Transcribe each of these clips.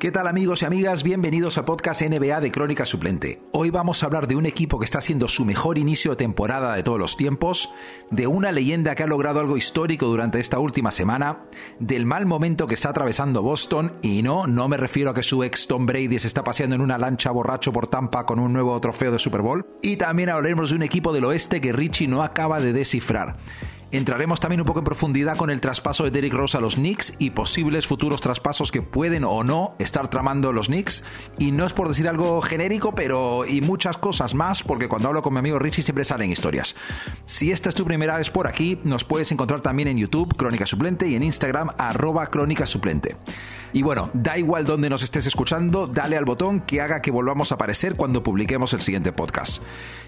¿Qué tal amigos y amigas? Bienvenidos al podcast NBA de Crónica Suplente. Hoy vamos a hablar de un equipo que está haciendo su mejor inicio de temporada de todos los tiempos, de una leyenda que ha logrado algo histórico durante esta última semana, del mal momento que está atravesando Boston, y no, no me refiero a que su ex Tom Brady se está paseando en una lancha borracho por Tampa con un nuevo trofeo de Super Bowl, y también hablaremos de un equipo del oeste que Richie no acaba de descifrar. Entraremos también un poco en profundidad con el traspaso de Derrick Rose a los Knicks y posibles futuros traspasos que pueden o no estar tramando los Knicks. Y no es por decir algo genérico, pero y muchas cosas más, porque cuando hablo con mi amigo Richie siempre salen historias. Si esta es tu primera vez por aquí, nos puedes encontrar también en YouTube, Crónica Suplente, y en Instagram, arroba Crónica Suplente. Y bueno, da igual donde nos estés escuchando, dale al botón que haga que volvamos a aparecer cuando publiquemos el siguiente podcast.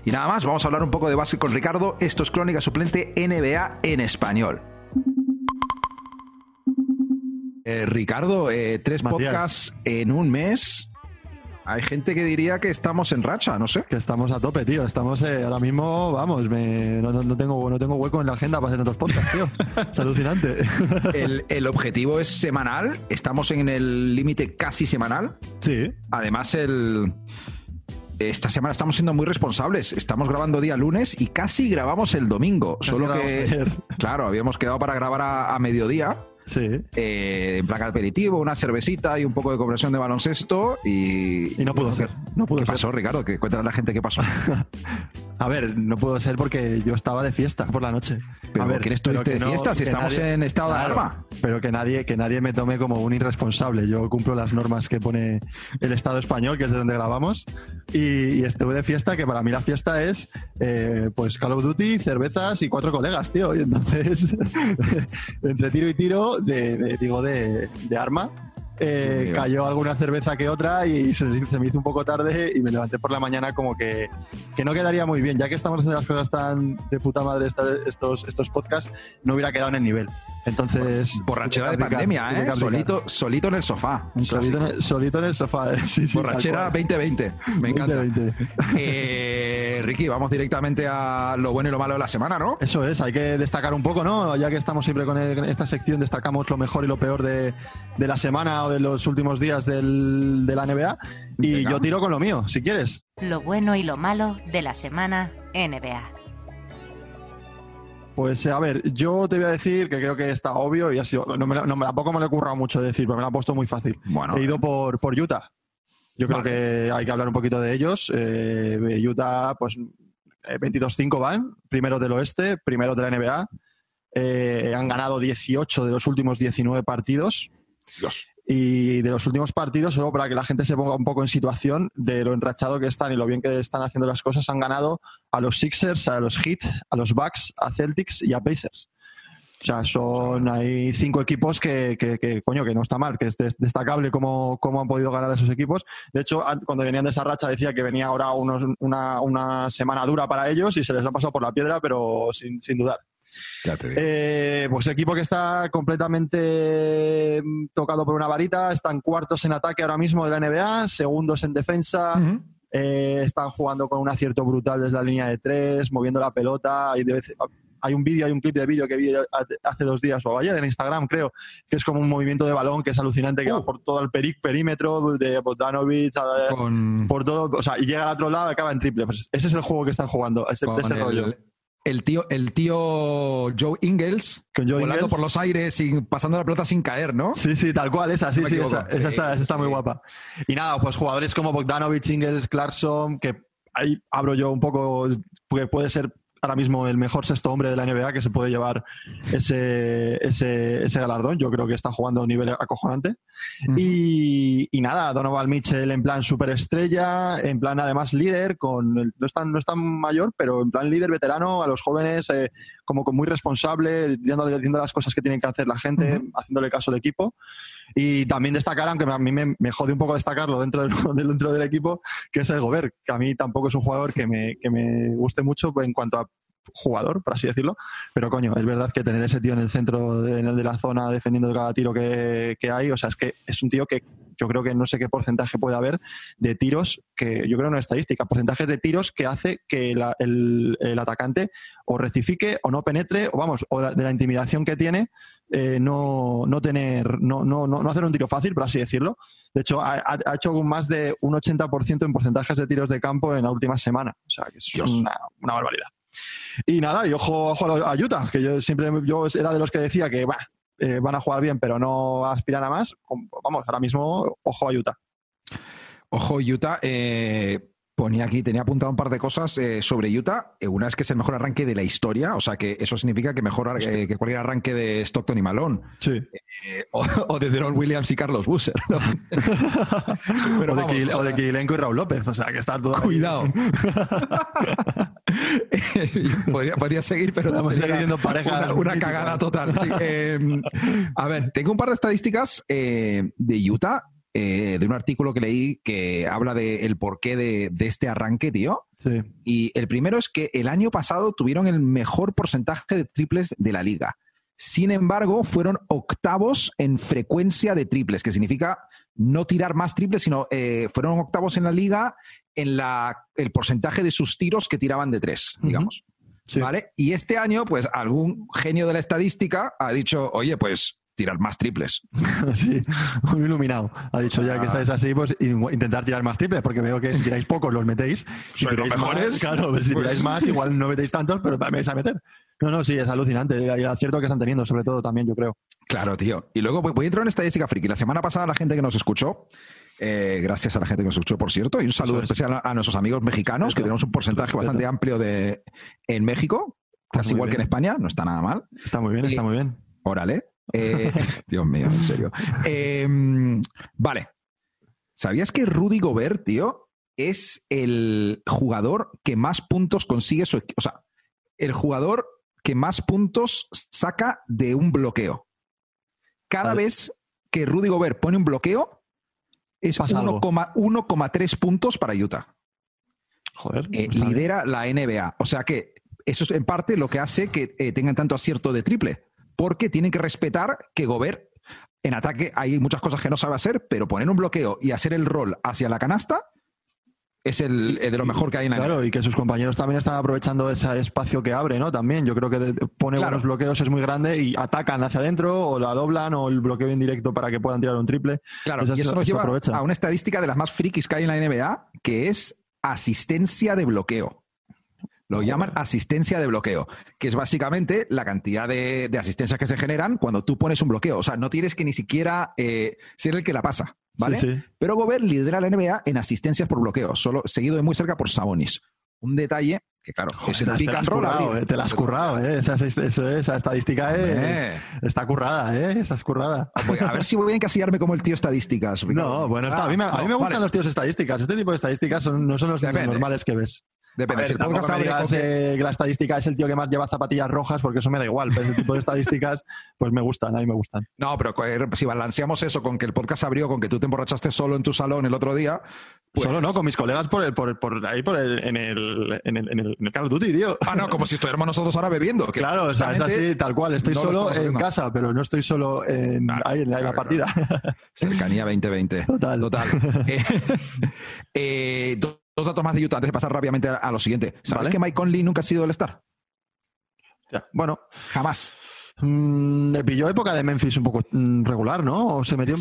Y nada más, vamos a hablar un poco de base con Ricardo. Esto es Crónica Suplente NBA en español. Eh, Ricardo, eh, tres podcasts en un mes. Hay gente que diría que estamos en racha, no sé. Que estamos a tope, tío. Estamos eh, ahora mismo, vamos, me, no, no, tengo, no tengo hueco en la agenda para hacer tantos podcasts, tío. es alucinante. el, el, objetivo es semanal. Estamos en el límite casi semanal. Sí. Además, el. Esta semana estamos siendo muy responsables. Estamos grabando día lunes y casi grabamos el domingo. Solo que, claro, habíamos quedado para grabar a, a mediodía. Sí. Eh, en plan aperitivo, una cervecita y un poco de conversión de baloncesto y... Y no pudo ser. No pudo ¿Qué ser. pasó, Ricardo? Que cuéntale a la gente qué pasó. a ver, no pudo ser porque yo estaba de fiesta por la noche. Pero a ver, ¿quién estuviste de no, fiesta? Si estamos nadie, en estado claro, de alarma. Pero que nadie, que nadie me tome como un irresponsable. Yo cumplo las normas que pone el Estado español, que es de donde grabamos, y, y estuve de fiesta, que para mí la fiesta es eh, pues Call of Duty, cervezas y cuatro colegas, tío. Y entonces, entre tiro y tiro, de, de digo, de, de arma, eh, cayó alguna cerveza que otra y se, se, me hizo un poco tarde y me levanté por la mañana como que, que no quedaría muy bien, ya que estamos haciendo las cosas tan de puta madre esta, estos, estos podcasts, no hubiera quedado en el nivel. Entonces... Borrachera de pandemia, ¿eh? Solito, solito en el sofá. Solito en el, solito en el, sofá. Sí, sí, Borrachera 2020. Me encanta. 2020. Eh, Ricky, vamos directamente a lo bueno y lo malo de la semana, ¿no? Eso es, hay que destacar un poco, ¿no? Ya que estamos siempre con el, esta sección, destacamos lo mejor y lo peor de, de la semana o de los últimos días del, de la NBA. Y Venga. yo tiro con lo mío, si quieres. Lo bueno y lo malo de la semana NBA. Pues a ver, yo te voy a decir que creo que está obvio y ha sido. No me, no, tampoco me lo he currado mucho decir, pero me lo ha puesto muy fácil. Bueno, he ido por, por Utah. Yo creo Vale. que hay que hablar un poquito de ellos. Eh, Utah, pues eh, 22-5 van, primero del oeste, primero de la NBA. Eh, han ganado 18 de los últimos 19 partidos. Dios. Y de los últimos partidos, solo para que la gente se ponga un poco en situación de lo enrachado que están y lo bien que están haciendo las cosas, han ganado a los Sixers, a los Heat, a los Bucks, a Celtics y a Pacers. O sea, son hay cinco equipos que, que, coño, que no está mal, que es destacable cómo, cómo han podido ganar esos equipos. De hecho, cuando venían de esa racha decía que venía ahora unos, una, una semana dura para ellos y se les ha pasado por la piedra, pero sin, sin dudar. Eh, pues equipo que está completamente mm, tocado por una varita, están cuartos en ataque ahora mismo de la NBA, segundos en defensa, uh -huh. eh, están jugando con un acierto brutal desde la línea de tres, moviendo la pelota y de vez, hay un vídeo, hay un clip de vídeo que vi hace dos días o ayer en Instagram, creo, que es como un movimiento de balón que es alucinante, que uh. va por todo el peri perímetro de Bogdanovic, Con... por todo, o sea, y llega al otro lado y acaba en triple. Pues ese es el juego que están jugando, ese, ese el, rollo. El tío, el tío Joe Joe volando por los aires, sin, pasando la pelota sin caer, ¿no? Sí, sí, tal cual, esa, sí, No sí, esa, está, esa está muy guapa. Y nada, pues jugadores como Bogdanovic, Ingles, Clarkson, que ahí abro yo un poco, porque puede ser ahora mismo el mejor sexto hombre de la NBA que se puede llevar ese, ese, ese galardón. Yo creo que está jugando a un nivel acojonante. Y, y nada, Donovan Mitchell en plan superestrella, en plan además líder, con el- no, es tan, no es tan mayor, pero en plan líder veterano, a los jóvenes eh, como con muy responsable, diciendo las cosas que tienen que hacer la gente, haciéndole caso al equipo. Y también destacar, aunque a mí me, me jode un poco destacarlo dentro del, del- dentro del equipo, que es el Gobert, que a mí tampoco es un jugador que me, que me guste mucho en cuanto a jugador, por así decirlo. Pero coño, es verdad que tener ese tío en el centro de, de la zona defendiendo cada tiro que, que hay, o sea, es que es un tío que yo creo que no sé qué porcentaje puede haber de tiros, que yo creo que no es estadística, porcentajes de tiros que hace que la- el, el atacante o rectifique o no penetre, o vamos, o la- de la intimidación que tiene eh, no, no tener, no, no, no hacer un tiro fácil, por así decirlo. De hecho, ha, ha hecho más de un 80% en porcentajes de tiros de campo en la última semana. O sea, que es una, una, barbaridad. Y nada, y ojo, ojo a Utah, que yo siempre yo era de los que decía que eh, van a jugar bien, pero no aspiran a más. Vamos, ahora mismo, ojo a Utah. Ojo, Utah. Eh, ponía aquí, tenía apuntado un par de cosas eh, sobre Utah. Eh, una es que es el mejor arranque de la historia, o sea que eso significa que mejor eh, que cualquier arranque de Stockton y Malone. Sí. O, de Deron Williams y Carlos Busser. o, de o, de Kirilenko y Raúl López, o sea que está todo. Cuidado. podría, seguir, pero estamos viendo pareja. Una, cagada total. a ver, tengo un par de estadísticas de Utah eh, de un artículo que leí que habla del porqué de, este arranque, tío. Y el primero es que el año pasado tuvieron el mejor porcentaje de triples de la liga. Sin embargo, fueron octavos en frecuencia de triples, que significa no tirar más triples, sino eh, fueron octavos en la liga en la, el porcentaje de sus tiros que tiraban de tres, digamos. ¿Vale? Y este año, pues algún genio de la estadística ha dicho, oye, pues tirar más triples. sí, muy iluminado. Ha dicho ya que estáis así, pues intentar tirar más triples, porque veo que tiráis pocos, los metéis. Si tiráis mejores. Más, claro, pues si tiráis pues más, igual no metéis tantos, pero me vais a meter. No, no, sí, es alucinante. El acierto que están teniendo, sobre todo también, yo creo. Claro, tío. Y luego voy a entrar en estadística friki. La semana pasada la gente que nos escuchó, eh, gracias a la gente que nos escuchó, por cierto, y un saludo especial a, nuestros amigos mexicanos, que tenemos un porcentaje bastante amplio de en México, casi igual que en España, no está nada mal. Está muy bien, está muy bien. Órale. Eh, Dios mío, en serio. Em, vale. ¿Sabías que Rudy Gobert, tío, es el jugador que más puntos consigue su O sea, el jugador que más puntos saca de un bloqueo. Cada vez que Rudy Gobert pone un bloqueo, es 1,3 puntos para Utah. Joder. Eh, lidera la NBA. O sea que eso es en parte lo que hace que eh, tengan tanto acierto de triple porque tienen que respetar que Gobert en ataque hay muchas cosas que no sabe hacer, pero poner un bloqueo y hacer el rol hacia la canasta es el, de lo mejor que hay en la Claro, y que sus compañeros también están aprovechando ese espacio que abre, ¿no? También, yo creo que pone buenos bloqueos, es muy grande y atacan hacia adentro o la doblan o el bloqueo indirecto para que puedan tirar un triple. Claro, y eso nos lleva a una estadística de las más frikis que hay en la NBA, que es asistencia de bloqueo. Lo llaman asistencia de bloqueo, que es básicamente la cantidad de, asistencias que se generan cuando tú pones un bloqueo. O sea, no tienes que ni siquiera eh, ser el que la pasa, ¿vale? Pero Gobert lidera la NBA en asistencias por bloqueo, solo seguido de muy cerca por Sabonis. Un detalle que, claro, es pick and roll. Eh, te la has currado, ¿eh? Esa, esa, estadística está currada, ¿eh? Está currada. Ah, pues, a ver si voy a encasillarme como el tío estadísticas. No, bueno, está. a mí me, a mí me gustan los tíos estadísticas. Este tipo de estadísticas no son los normales que ves. Depende. si el podcast que... la estadística es el tío que más lleva zapatillas rojas, porque eso me da igual. Pero ese tipo de estadísticas, pues me gustan, a mí me gustan. No, pero si balanceamos eso con que el podcast abrió, con que tú te emborrachaste solo en tu salón el otro día. Pues solo no, con mis colegas por, el, por, por ahí por el, en, el, en, el, en, el, Call of Duty, tío. Ah, no, como si estuviéramos nosotros ahora bebiendo. claro, o sea, es así, tal cual. Estoy solo en casa, pero no estoy solo en, ahí en la, partida. Cercanía 2020. Total. Total. eh, eh dos datos más de Utah antes de pasar rápidamente a, lo siguiente. ¿Sabes que Mike Conley nunca ha sido el star? Ya, bueno. Jamás. Mm, le pilló época de Memphis un poco mm, regular, ¿no? O se metió en,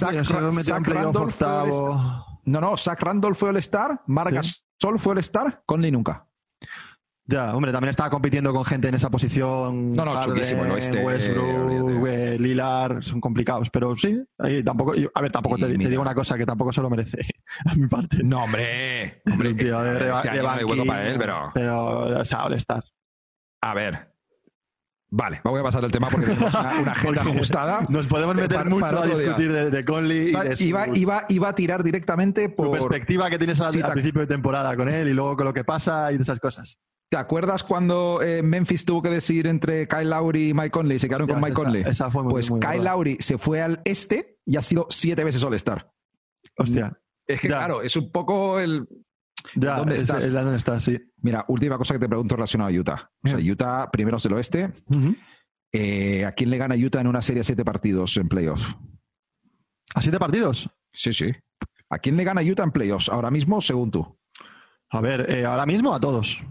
No, no, Zach Randolph fue el star, Marcus Sol fue el star, Conley nunca. Ya, hombre, también estaba compitiendo con gente en esa posición. No, no, Harden, chulísimo el oeste. Westbrook, eh, Lilar, son complicados. Pero sí, ahí tampoco. A ver, tampoco te, digo una cosa que tampoco se lo merece a mi parte. No, hombre. Hombre, tío, este, de, este de año para él, pero. Pero, o sea, All-Star. A ver, Vale, voy a pasar el tema porque tenemos una, agenda ajustada. Nos podemos meter mucho a discutir de, Conley. Y de iba, iba, iba, a tirar directamente por. perspectiva que tienes al, principio de temporada con él y luego con lo que pasa y de esas cosas. ¿Te acuerdas cuando eh, Memphis tuvo que decidir entre Kyle Lowry y Mike Conley? Se quedaron con Mike Conley. pues Kyle Lowry se fue al este y ha sido siete veces All-Star. Hostia. Es que, claro, es un poco el. Ya, ¿Dónde estás? Es, dónde estás, sí. Mira, última cosa que te pregunto relacionada a Utah. O sea, Utah primero es el oeste. Eh, ¿A quién le gana Utah en una serie a siete partidos en playoffs? ¿A siete partidos? Sí, sí. ¿A quién le gana Utah en playoffs ahora mismo, según tú? A ver, eh, ahora mismo a todos.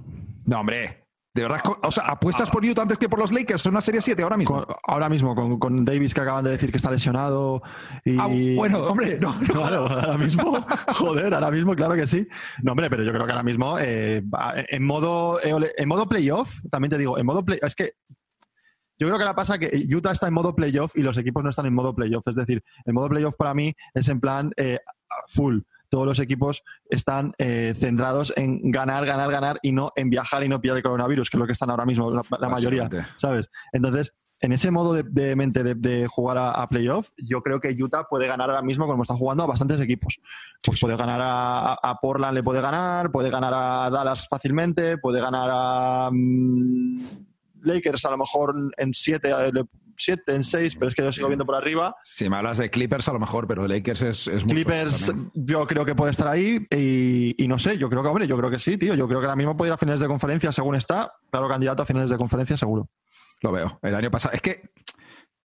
No, hombre. De verdad, o sea, apuestas por Utah antes que por los Lakers en una serie 7 ahora mismo. ahora mismo, con, Davis que acaban de decir que está lesionado. Y... Ah, bueno, hombre, no. Claro, ahora mismo, joder, ahora mismo, claro que sí. No, hombre, pero yo creo que ahora mismo, eh, en modo en modo playoff, también te digo, en modo play, es que yo creo que ahora pasa que Utah está en modo playoff y los equipos no están en modo playoff. Es decir, el modo playoff para mí es en plan eh, full todos los equipos están eh, centrados en ganar, ganar, ganar y no en viajar y no pillar el coronavirus, que es lo que están ahora mismo la, mayoría, ¿sabes? Entonces, en ese modo de, mente de, jugar a, playoff, yo creo que Utah puede ganar ahora mismo como está jugando a bastantes equipos. Pues puede ganar a, Portland, le puede ganar, puede ganar a Dallas fácilmente, puede ganar a mm, Lakers a lo mejor en siete, 7, en 6, pero es que yo sigo viendo por arriba. Si me hablas de Clippers, a lo mejor, pero Lakers es, es Clippers, yo creo que puede estar ahí y, no sé, yo creo que, hombre, yo creo que sí, tío. Yo creo que ahora mismo puede ir a finales de conferencia según está. Claro, candidato a finales de conferencia, seguro. Lo veo. El año pasado. Es que.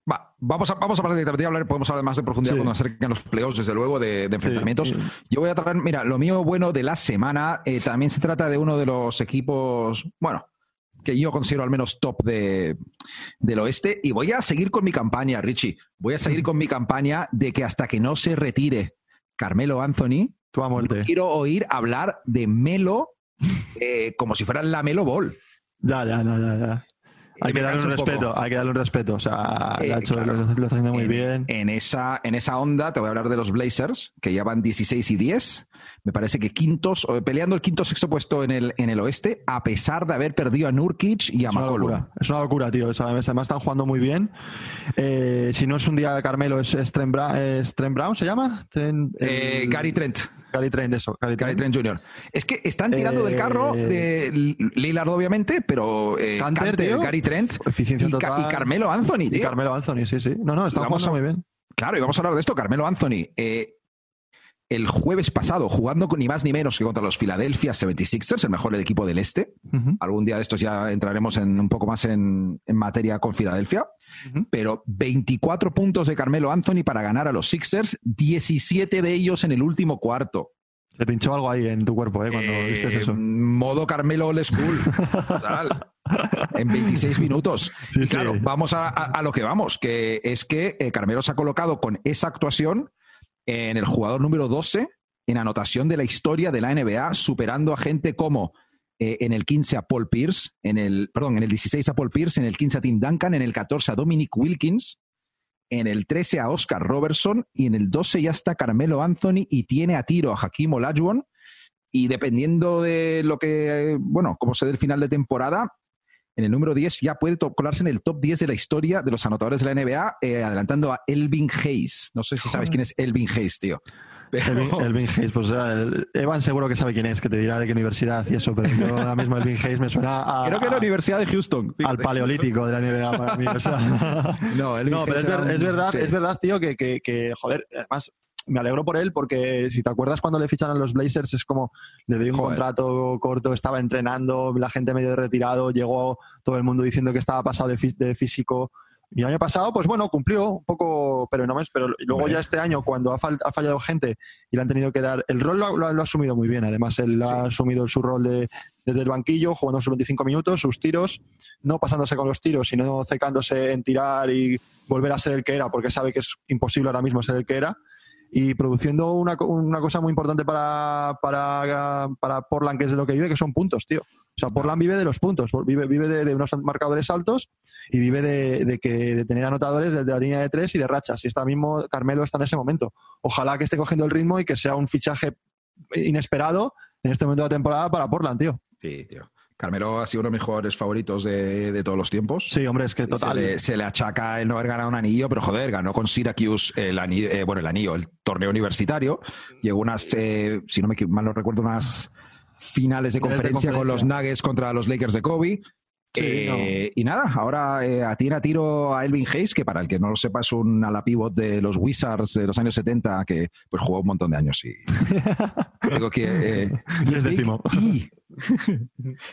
Va, vamos a, vamos a hablar directamente, hablar, podemos hablar más de profundidad cuando acerquen los playoffs, desde luego, de, enfrentamientos. Yo voy a tratar, mira, lo mío bueno de la semana eh, también se trata de uno de los equipos, bueno, que yo considero al menos top de, del oeste. Y voy a seguir con mi campaña, Richie. Voy a seguir con mi campaña de que hasta que no se retire Carmelo Anthony, a quiero oír hablar de Melo eh, como si fuera la Melo Ball. Ya, ya, ya, ya. Hay que darle un, respeto, hay que darle un respeto. O sea, lo, está haciendo muy bien. En esa, en esa onda te voy a hablar de los Blazers, que ya van 16 y 10. Me parece que quintos, peleando el quinto sexto puesto en el, en el oeste, a pesar de haber perdido a Nurkic y a McCollum. Es una locura, tío. además, están jugando muy bien. Eh, si no es un día de Carmelo, es, es, Trent, Brown, ¿se llama? Eh, Gary Trent. Gary Trent, eso. Gary Trent, Jr. Es que están tirando del carro eh, de Lillard, obviamente, pero eh, Gary Trent y, Carmelo Anthony, tío. Y Carmelo Anthony, sí, sí. No, no, están jugando muy bien. Claro, y vamos a hablar de esto. Carmelo Anthony, eh, el jueves pasado, jugando con ni más ni menos que contra los Philadelphia 76ers, el mejor equipo del este. Algún día de estos ya entraremos en, un poco más en, materia con Filadelfia. Pero 24 puntos de Carmelo Anthony para ganar a los Sixers, 17 de ellos en el último cuarto. Se pinchó algo ahí en tu cuerpo, ¿eh? Cuando eh, viste eso. Modo Carmelo Old School. Total. en 26 minutos. y claro, vamos a, lo que vamos, que es que eh, Carmelo se ha colocado con esa actuación en el jugador número 12 en anotación de la historia de la NBA, superando a gente como eh, en el 15 a Paul Pierce, en el, perdón, en el 16 a Paul Pierce, en el 15 a Tim Duncan, en el 14 a Dominic Wilkins, en el 13 a Oscar Robertson y en el 12 ya está Carmelo Anthony y tiene a tiro a Hakim Olajuwon. Y dependiendo de lo que, bueno, como se dé el final de temporada, en el número 10 ya puede colarse en el top 10 de la historia de los anotadores de la NBA, eh, adelantando a Elvin Hayes. No sé si sabes quién es Elvin Hayes, tío. Elvin, Hayes, pues Evan seguro que sabe quién es, que te dirá de qué universidad y eso, pero yo ahora mismo Elvin Hayes me suena a. Creo que la Universidad de Houston. Al paleolítico de la NBA para mi no, no pero es, verdad, es verdad, tío, que, que, que, joder, además me alegro por él porque si te acuerdas cuando le fichan a los Blazers es como le doy un contrato corto, estaba entrenando, la gente medio retirado, llegó todo el mundo diciendo que estaba pasado de, físico. Y el año pasado, pues bueno, cumplió un poco, pero no más. Pero luego ya este año, cuando ha, fallado gente y le han tenido que dar. El rol lo, ha asumido muy bien. Además, él ha asumido su rol de, desde el banquillo, jugando sus 25 minutos, sus tiros, no pasándose con los tiros, sino secándose en tirar y volver a ser el que era, porque sabe que es imposible ahora mismo ser el que era y produciendo una, una cosa muy importante para, para, para, Portland, que es de lo que vive, que son puntos, tío. O sea, Portland vive de los puntos, vive, vive de, unos marcadores altos y vive de, de, que, de tener anotadores desde la línea de tres y de rachas. Y está mismo Carmelo está en ese momento. Ojalá que esté cogiendo el ritmo y que sea un fichaje inesperado en este momento de la temporada para Portland, tío. Sí, tío. Carmelo ha sido uno de mis jugadores favoritos de, todos los tiempos. Sí, hombre, es que total. Se le, achaca el no haber ganado un anillo, pero joder, ganó con Syracuse el anillo, eh, bueno, el anillo, el torneo universitario. Llegó unas, eh, si no me mal no recuerdo, unas finales de conferencia, con los Nuggets contra los Lakers de Kobe. Eh, y nada, ahora tiene a tiro a Elvin Hayes, que para el que no lo sepa es un ala pivot de los Wizards de los años 70, que pues jugó un montón de años y digo que les decimos.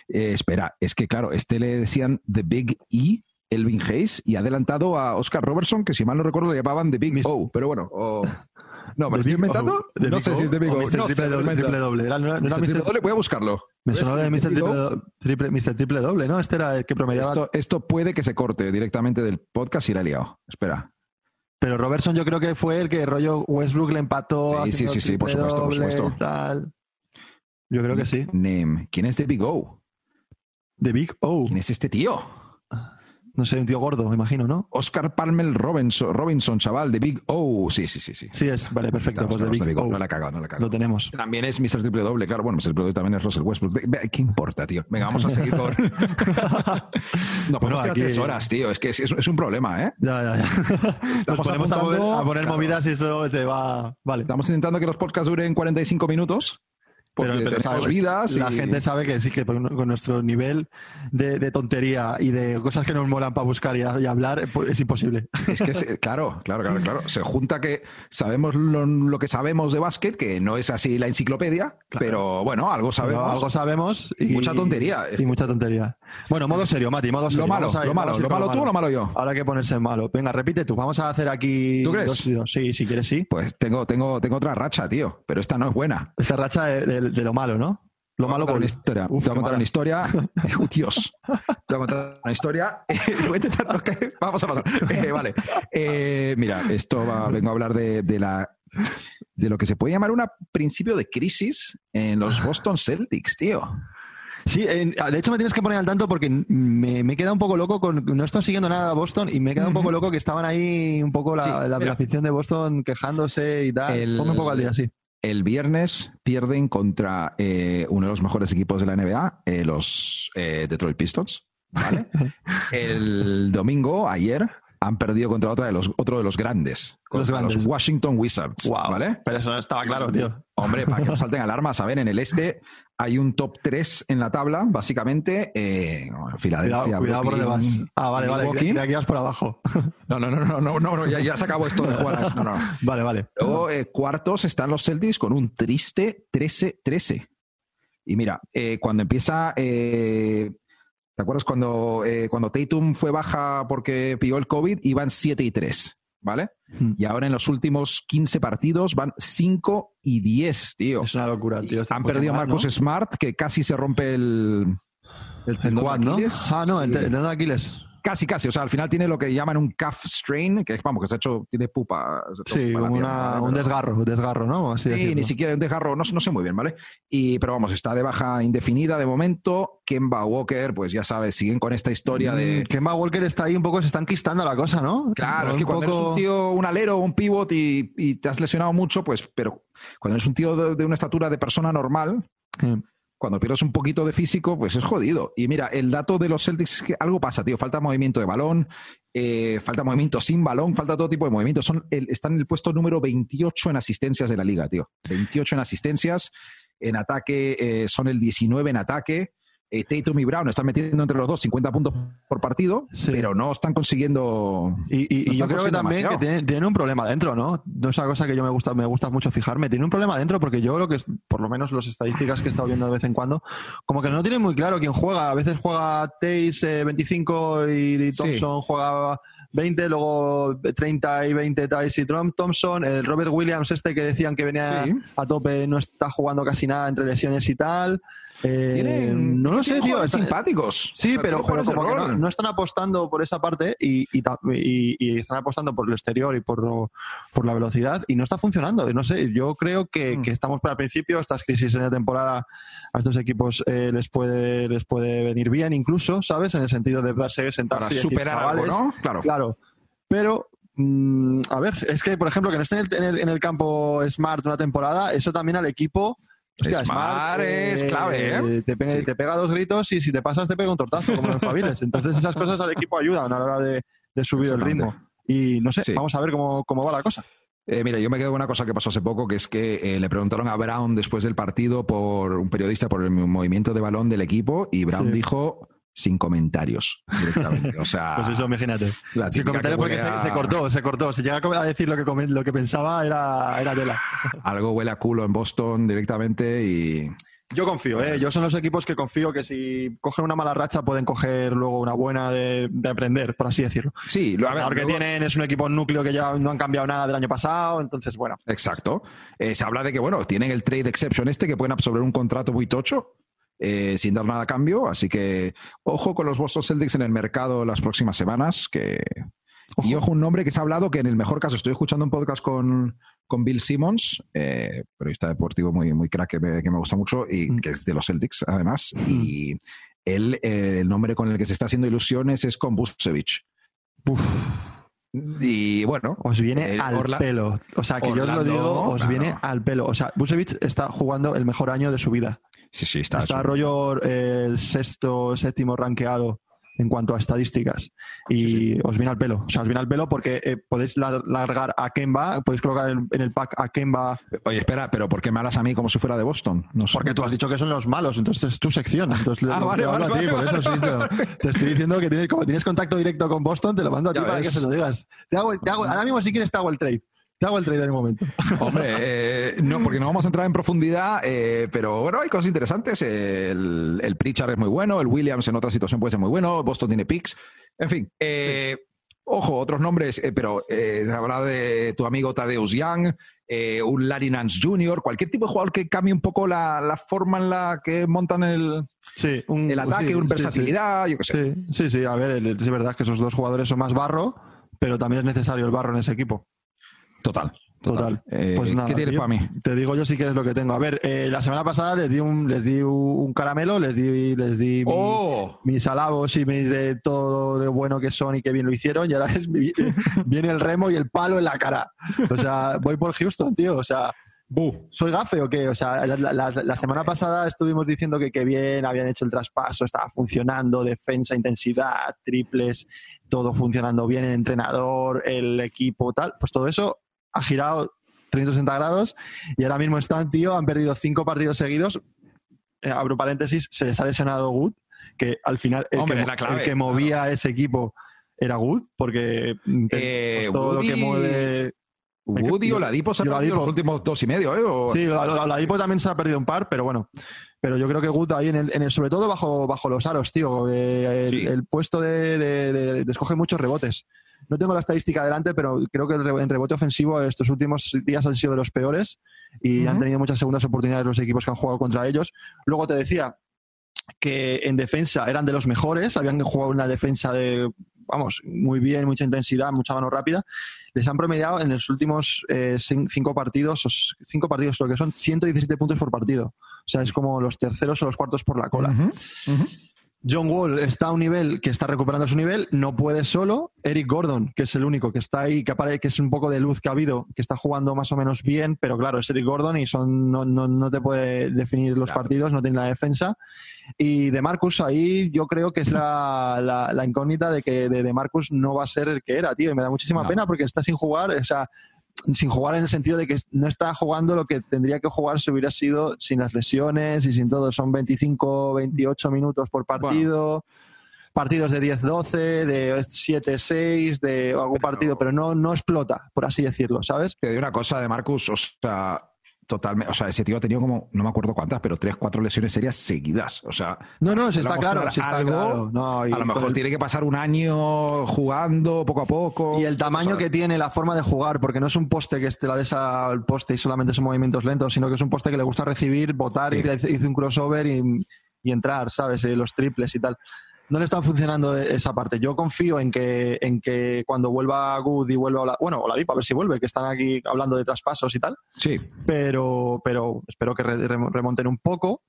Eh, espera, es que claro, este le decían The Big E, Elvin Hayes, y ha adelantado a Oscar Robertson, que si mal no recuerdo le llamaban The Big O, pero bueno. No, ¿me lo estoy inventando? no sé si es de Big O. No sé, doble, triple doble. Era, no, no Triple doble, voy a buscarlo. Me sonó de Mr. Triple, triple, Mr. Triple Doble, ¿no? Este era el que promediaba. Esto, esto puede que se corte directamente del podcast y la he liado. Espera. Pero Robertson yo creo que fue el que rollo Westbrook le empató. Sí, sí, sí, sí, por supuesto, por supuesto. Tal. Yo creo que sí. Name. ¿Quién es The Big O? The Big O. ¿Quién es este tío? No sé, un tío gordo, me imagino, ¿no? Oscar Palmer Robinson, Robinson, chaval, de Big O. Sí, sí, sí. Sí, sí es, vale, perfecto. Pues de Big, o. No la he cagado, no la he cagado. Lo tenemos. También es Mr. Triple Doble, claro. Bueno, Mr. Triple Doble también es Russell Westbrook. ¿Qué importa, tío? Venga, vamos a seguir con. no, podemos aquí... tres horas, tío. Es que es, es, un problema, ¿eh? Ya, ya, ya. Nos ponemos a, poner, a poner movidas y eso se va. Vale. Estamos intentando que los podcasts duren 45 minutos pero, pero vidas. La gente sabe que sí, que con nuestro nivel de, tontería y de cosas que nos molan para buscar y, hablar, pues, es imposible. Es que, claro, claro, claro, claro. Se junta que sabemos lo, que sabemos de básquet, que no es así la enciclopedia, pero bueno, algo sabemos. algo sabemos. Y mucha tontería. Y, mucha tontería. Bueno, modo serio, Mati, modo serio. Lo malo, lo malo, lo malo tú o lo malo yo. Ahora hay que ponerse malo. Venga, repite tú. Vamos a hacer aquí. ¿Tú crees? Sí, si quieres, sí. Pues tengo, tengo, tengo otra racha, tío, pero esta no es buena. Esta racha de de, lo malo, ¿no? Lo malo con una historia. te voy a contar una historia. Dios. Te voy a contar una historia. voy a intentar. Vamos a pasar. Eh, vale. Eh, mira, esto va, vengo a hablar de, de, la de lo que se puede llamar un principio de crisis en los Boston Celtics, tío. Sí, de hecho me tienes que poner al tanto porque me, me he quedado un poco loco con. No estoy siguiendo nada a Boston y me he quedado un poco loco que estaban ahí un poco la, la, afición de Boston quejándose y tal. Ponme un poco al día, sí. El viernes pierden contra eh, uno de los mejores equipos de la NBA, eh, los eh, Detroit Pistons. el domingo, ayer, han perdido contra otra de los, otro de los grandes, contra los, Washington Wizards. ¿vale? Pero eso no estaba claro, tío. Hombre, para que no salten alarmas, saben, en el este hay un top 3 en la tabla, básicamente. Eh, Filadelfia. Cuidado, por debajo. Ah, vale, vale. De, aquí vas por abajo. No, no, no, no, no, no, ya, ya se acabó esto de jugar. No, no. Vale, vale. Luego, eh, cuartos están los Celtics con un triste 13-13. Y mira, eh, cuando empieza. Eh, ¿Te acuerdas cuando, eh, cuando Tatum fue baja porque pilló el COVID? Iban 7 y 3. ¿vale? Hmm. Y ahora en los últimos 15 partidos van 5 y 10, tío. Es una locura, tío. Han perdido a Marcus Smart, que casi se rompe el, el tendón ¿no? Ah, no, el tendón de Aquiles. Casi, casi. O sea, al final tiene lo que llaman un calf strain, que es, vamos, que se ha hecho, tiene pupa. Sí, como un desgarro, un desgarro, ¿no? Así sí, ni siquiera un desgarro, no, no, sé muy bien, ¿vale? Y, pero vamos, está de baja indefinida de momento. Kemba Walker, pues ya sabes, siguen con esta historia de. Mm, Kemba Walker está ahí un poco, se está enquistando la cosa, ¿no? Claro, es que cuando eres un tío, un alero, un pivot y, y, te has lesionado mucho, pues, pero cuando eres un tío de, de una estatura de persona normal. Mm cuando pierdes un poquito de físico, pues es jodido. Y mira, el dato de los Celtics es que algo pasa, tío. Falta movimiento de balón, eh, falta movimiento sin balón, falta todo tipo de movimiento. Son están en el puesto número 28 en asistencias de la liga, tío. 28 en asistencias. En ataque eh, son el 19 en ataque eh, Tatum y Brown están metiendo entre los dos 50 puntos por partido, pero no están consiguiendo. Y, yo creo que también que tienen, un problema dentro, ¿no? No es una cosa que yo me gusta, me gusta mucho fijarme. Tiene un problema dentro porque yo creo que, por lo menos las estadísticas que he estado viendo de vez en cuando, como que no tienen muy claro quién juega. A veces juega Tace 25 y, Thompson juega 20, luego 30 y 20 Tace y Thompson. El Robert Williams, este que decían que venía a tope, no está jugando casi nada entre lesiones y tal. Eh, no lo sé, tío. simpáticos. Sí, pero, no, están apostando por esa parte y, están apostando por el exterior y por, por la velocidad y no está funcionando. No sé, yo creo que, mm. estamos para el principio. Estas crisis en la temporada a estos equipos eh, les puede les puede venir bien, incluso, ¿sabes? En el sentido de darse, sentarse para superar algo, ¿no? Claro. Claro. Pero mm, a ver, es que, por ejemplo, que no esté en el, en el campo Smart una temporada, eso también al equipo Hostia, Smart, es clave, ¿eh? Te, pega dos gritos y si te pasas te pega un tortazo, como los paviles. Entonces esas cosas al equipo ayudan a la hora de, subir el ritmo. Y no sé, vamos a ver cómo, va la cosa. Eh, mira, yo me quedo con una cosa que pasó hace poco, que es que eh, le preguntaron a Brown después del partido por un periodista por el movimiento de balón del equipo y Brown dijo sin comentarios directamente. O sea, pues eso, imagínate. Sin comentarios porque se, cortó, se cortó. Si llega a decir lo que, lo que pensaba, era, era tela. Algo huele a culo en Boston directamente y. Yo confío, ¿eh? yo son los equipos que confío que si cogen una mala racha pueden coger luego una buena de, aprender, por así decirlo. Sí, lo, a ver, que tienen es un equipo núcleo que ya no han cambiado nada del año pasado, entonces bueno. Exacto. Eh, se habla de que, bueno, tienen el trade exception este que pueden absorber un contrato muy tocho. Eh, sin dar nada a cambio, así que ojo con los Boston Celtics en el mercado las próximas semanas, que y ojo, un nombre que se ha hablado que en el mejor caso, estoy escuchando un podcast con, con Bill Simmons, eh, periodista deportivo muy, muy crack que me, que me gusta mucho y mm. que es de los Celtics además. Mm. Y él, eh, el nombre con el que se está haciendo ilusiones es con Busevich. Y bueno, os viene al pelo. O sea, que yo os lo digo, os viene al pelo. O sea, Busevich está jugando el mejor año de su vida. Sí, sí, está. Está rollo el sexto, séptimo rankeado en cuanto a estadísticas. Y os viene al pelo. O sea, os viene al pelo porque eh, podéis largar a Kemba, podéis colocar en, el pack a Kemba. Oye, espera, pero ¿por qué me hablas a mí como si fuera de Boston? No porque tú has dicho que son los malos, entonces es tu sección. Entonces ah, vale, vale, a ti, por eso sí, te, estoy diciendo que tienes, como tienes contacto directo con Boston, te lo mando a ti para que se lo digas. Te hago, te hago, ahora mismo si quieres te hago el trade. Te hago el trade en un momento. Hombre, eh, no, porque no vamos a entrar en profundidad, eh, pero bueno, hay cosas interesantes. El, el Pritchard es muy bueno, el Williams en otra situación puede ser muy bueno, Boston tiene picks. En fin, eh, ojo, otros nombres, pero se habla de tu amigo Tadeusz Young, un Larry Nance Jr., cualquier tipo de jugador que cambie un poco la, forma en la que montan el, el ataque, una versatilidad, yo qué sé. Sí, sí, a ver, es verdad que esos dos jugadores son más barro, pero también es necesario el barro en ese equipo. Total. Total. Eh, pues nada, ¿Qué tienes para mí? Te digo yo sí que es lo que tengo. A ver, eh, la semana pasada les di un, les di un caramelo, les di, les di ¡Oh! mis alabos y mis de todo lo bueno que son y que bien lo hicieron. Y ahora es, viene el remo y el palo en la cara. O sea, voy por Houston, tío. O sea, ¿soy gafe o qué? O sea, la, semana pasada estuvimos diciendo que, que bien habían hecho el traspaso, estaba funcionando, defensa, intensidad, triples, todo funcionando bien, el entrenador, el equipo, tal. Pues todo eso ha girado 360 grados y ahora mismo están, tío, han perdido cinco partidos seguidos. Eh, abro paréntesis, se les ha lesionado Good, que al final el, que, movía ese equipo era Good, porque eh, todo lo que mueve... Woody o Ladipo se han perdido los últimos dos y medio, ¿eh? Sí, Ladipo también se ha perdido un par, pero bueno. Pero yo creo que Good ahí, en el, sobre todo bajo, bajo los aros, tío. Eh, el, puesto de, de, escoge muchos rebotes. No tengo la estadística delante, pero creo que en rebote ofensivo estos últimos días han sido de los peores y han tenido muchas segundas oportunidades los equipos que han jugado contra ellos. Luego te decía que en defensa eran de los mejores, habían jugado una defensa de, vamos, muy bien, mucha intensidad, mucha mano rápida. Les han promediado en los últimos eh, cinco partidos, cinco partidos lo que son, 117 puntos por partido. O sea, es como los terceros o los cuartos por la cola. John Wall está a un nivel que está recuperando su nivel, no puede solo. Eric Gordon, que es el único que está ahí, que aparece, que es un poco de luz que ha habido, que está jugando más o menos bien, pero claro, es Eric Gordon y son, no, no, no te puede definir los partidos, no tiene la defensa. Y de Marcus, ahí yo creo que es la, la, incógnita de que de, de, Marcus no va a ser el que era, tío. Y me da muchísima pena porque está sin jugar. O sea, sin jugar en el sentido de que no está jugando lo que tendría que jugar si hubiera sido sin las lesiones y sin todo. Son 25, 28 minutos por partido. Partidos de 10-12, de 7-6, de algún partido, pero no, no explota, por así decirlo, ¿sabes? Te digo una cosa de Marcus, o sea, totalmente. O sea, ese tío ha tenido como, no me acuerdo cuántas, pero tres, cuatro lesiones serias seguidas. O sea. No, no, si está claro. está claro. a lo mejor tiene que pasar un año jugando poco a poco. Y el tamaño que tiene, la forma de jugar, porque no es un poste que te la des al poste y solamente son movimientos lentos, sino que es un poste que le gusta recibir, botar y hizo un crossover y, y entrar, ¿sabes? Y los triples y tal no le están funcionando esa parte. Yo confío en que, en que cuando vuelva Good y vuelva, la, bueno, Oladipo, a ver si vuelve, que están aquí hablando de traspasos y tal. Sí. Pero, pero espero que remonten un poco.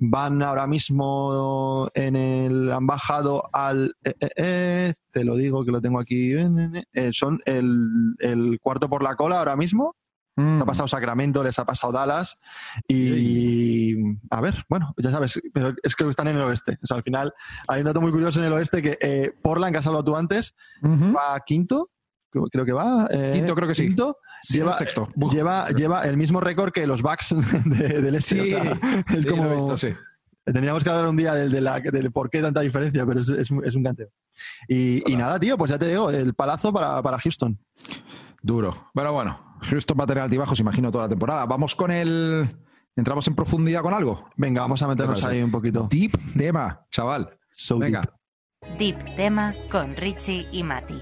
Van ahora mismo en el, han bajado al, eh, eh, eh, te lo digo que lo tengo aquí, son el, el cuarto por la cola ahora mismo ha mm. pasado Sacramento, les ha pasado Dallas y, a ver, bueno, ya sabes, pero es que están en el oeste. O sea, al final hay un dato muy curioso en el oeste que eh, Portland, que has hablado tú antes, va quinto, creo que va. Eh, quinto, creo que sí. Quinto, lleva, sexto. Lleva, lleva el mismo récord que los Bucks del este. Sí, es como, Tendríamos que hablar un día del, de por qué tanta diferencia, pero es, un canteo. Y, nada, tío, pues ya te digo, el palazo para, para Houston. Duro. Pero bueno, Houston va a tener altibajos, imagino, toda la temporada. Vamos con el, ¿Entramos en profundidad con algo? Venga, vamos a meternos ahí un poquito. Deep tema, chaval. Venga. Deep. tema con Richie y Mati.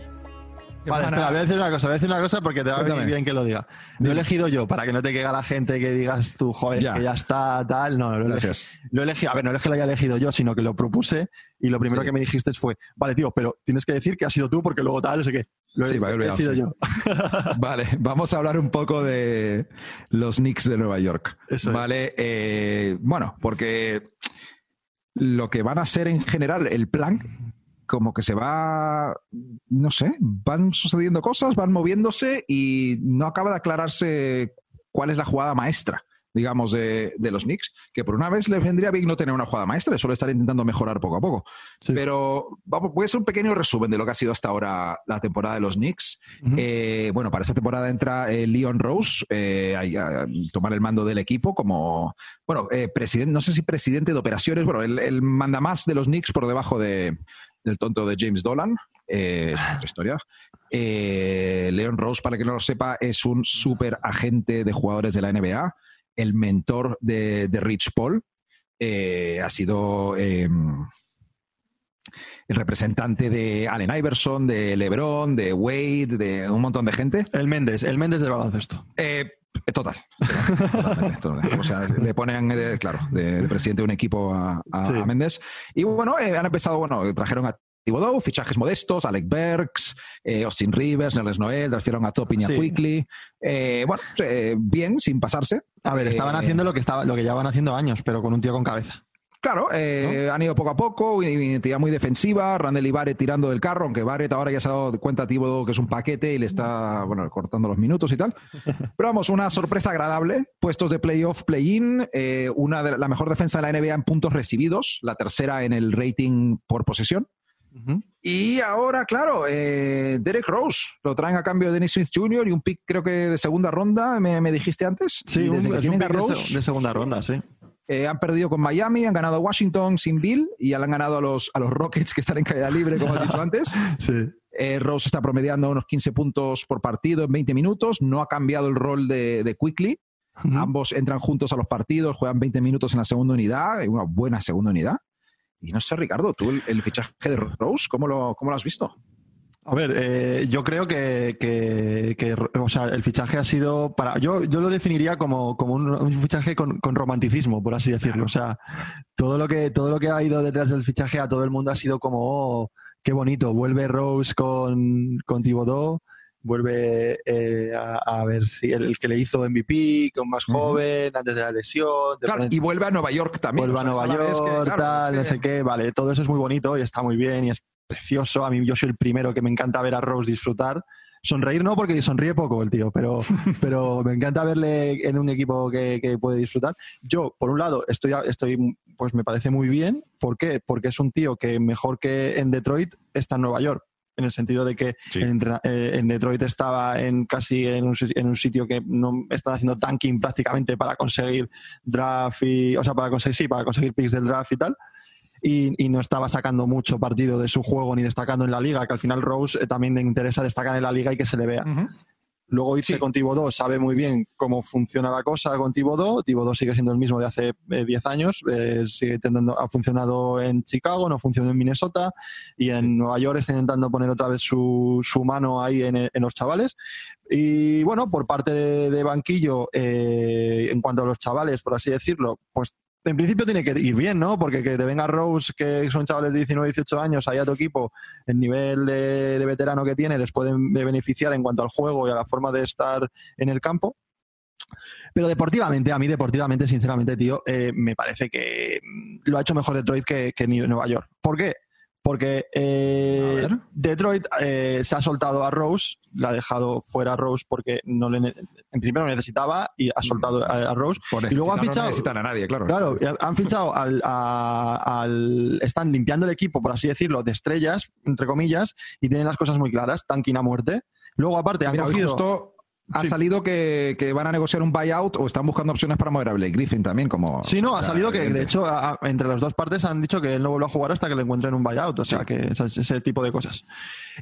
Vale, espera, voy a decir una cosa, voy a decir una cosa porque te va a venir bien que lo diga. Lo he elegido yo, para que no te quede la gente que digas tú, joder, que ya está, tal. No, lo, lo he elegido, a ver, no es que lo haya elegido yo, sino que lo propuse y lo primero que me dijiste fue, vale, tío, pero tienes que decir que has sido tú porque luego tal, no sé qué. Lo sí, he, olvidado, sido yo. vale, vamos a hablar un poco de los Knicks de Nueva York. Eso vale, eh, bueno, porque lo que van a ser en general el plan como que se va, no sé, van sucediendo cosas, van moviéndose y no acaba de aclararse cuál es la jugada maestra digamos, de, los Knicks, que por una vez les vendría bien no tener una jugada maestra, solo estar intentando mejorar poco a poco. Pero vamos, voy a hacer un pequeño resumen de lo que ha sido hasta ahora la temporada de los Knicks. Eh, bueno, para esta temporada entra eh, Leon Rose eh, a, tomar el mando del equipo como, bueno, presidente, no sé si presidente de operaciones, bueno, el, manda más de los Knicks por debajo de, del tonto de James Dolan. es otra historia. Leon Rose, para que no lo sepa, es un super agente de jugadores de la NBA el mentor de, Rich Paul. Eh, ha sido em, el representante de Allen Iverson, de LeBron, de Wade, de un montón de gente. El Méndez, el Méndez del baloncesto. Eh, total. O sea, le ponen, eh, claro, de, presidente de un equipo a, Méndez. Y bueno, han empezado, bueno, trajeron a Thibodeau, fichajes modestos, Alec Berks, eh, Austin Rivers, Nerles Noel, trajeron a Topping y a Quickly. Eh, bueno, eh, bien, sin pasarse. A ver, estaban haciendo lo que, estaba, lo que llevaban haciendo años, pero con un tío con cabeza. Claro, han ido poco a poco, identidad muy defensiva, Randall y Barrett tirando del carro, aunque Barrett ahora ya se ha dado cuenta a Thibodeau que es un paquete y le está, bueno, cortando los minutos y tal. Pero vamos, una sorpresa agradable, puestos de playoff, play-in, una de la mejor defensa de la NBA en puntos recibidos, la tercera en el rating por posesión. Y ahora, claro, eh, Derek Rose lo traen a cambio de Dennis Smith Jr. y un pick, creo que de segunda ronda, me, dijiste antes. Sí, un, pick Rose, de, segunda ronda, sí. Eh, han perdido con Miami, han ganado a Washington sin Bill y han ganado a los, a los Rockets que están en caída libre, como has dicho antes. sí. Eh, Rose está promediando unos 15 puntos por partido en 20 minutos. No ha cambiado el rol de, de Quickly. Ambos entran juntos a los partidos, juegan 20 minutos en la segunda unidad, una buena segunda unidad. Y no sé, Ricardo, tú el, fichaje de Rose, ¿cómo lo, cómo lo has visto? A ver, eh, yo creo que, que, o sea, el fichaje ha sido para. Yo, yo lo definiría como, como un, fichaje con, con, romanticismo, por así decirlo. O sea, todo lo que, todo lo que ha ido detrás del fichaje a todo el mundo ha sido como, oh, qué bonito, vuelve Rose con, con Thibodeau vuelve eh, a, ver si el, que le hizo MVP, con más joven, antes de la lesión. y vuelve a Nueva York también. Vuelve a Nueva York, tal, no sé qué. Vale, todo eso es muy bonito y está muy bien y es precioso. A mí yo soy el primero que me encanta ver a Rose disfrutar. Sonreír no, porque sonríe poco el tío, pero, pero me encanta verle en un equipo que, que, puede disfrutar. Yo, por un lado, estoy, estoy, pues me parece muy bien. ¿Por qué? Porque es un tío que mejor que en Detroit está en Nueva York en el sentido de que eh, en, Detroit estaba en casi en un, sitio que no estaba haciendo tanking prácticamente para conseguir draft y, o sea, para conseguir, sí, para conseguir picks del draft y tal. Y, no estaba sacando mucho partido de su juego ni destacando en la liga, que al final Rose eh, también le interesa destacar en la liga y que se le vea. Luego irse con Thibodeau sabe muy bien cómo funciona la cosa con Thibodeau. Thibodeau sigue siendo el mismo de hace 10 eh, años. Eh, sigue ha funcionado en Chicago, no funcionó en Minnesota y en Nueva York está intentando poner otra vez su, su mano ahí en, los chavales. Y bueno, por parte de, banquillo, eh, en cuanto a los chavales, por así decirlo, pues en principio tiene que ir bien, ¿no? Porque que te venga Rose, que son chavales de 19, 18 años, ahí a tu equipo, el nivel de, veterano que tiene, les pueden beneficiar en cuanto al juego y a la forma de estar en el campo. Pero deportivamente, a mí deportivamente, sinceramente, tío, eh, me parece que lo ha hecho mejor Detroit que, que Nueva York. ¿Por qué? Porque eh, Detroit eh, se ha soltado a Rose, la ha dejado fuera a Rose porque no le, en principio no necesitaba y ha soltado a, Rose. y luego han fichado. No necesitan a nadie, claro. Claro, han fichado al, Están limpiando el equipo, por así decirlo, de estrellas, entre comillas, y tienen las cosas muy claras. Tanking a muerte. Luego, aparte, han cogido. Ha salido que, van a negociar un buyout o están buscando opciones para mover a Blake Griffin también, como. Sí, no, ha salido que de hecho entre las dos partes han dicho que él no vuelve a jugar hasta que le encuentren un buyout, o sea, que ese tipo de cosas.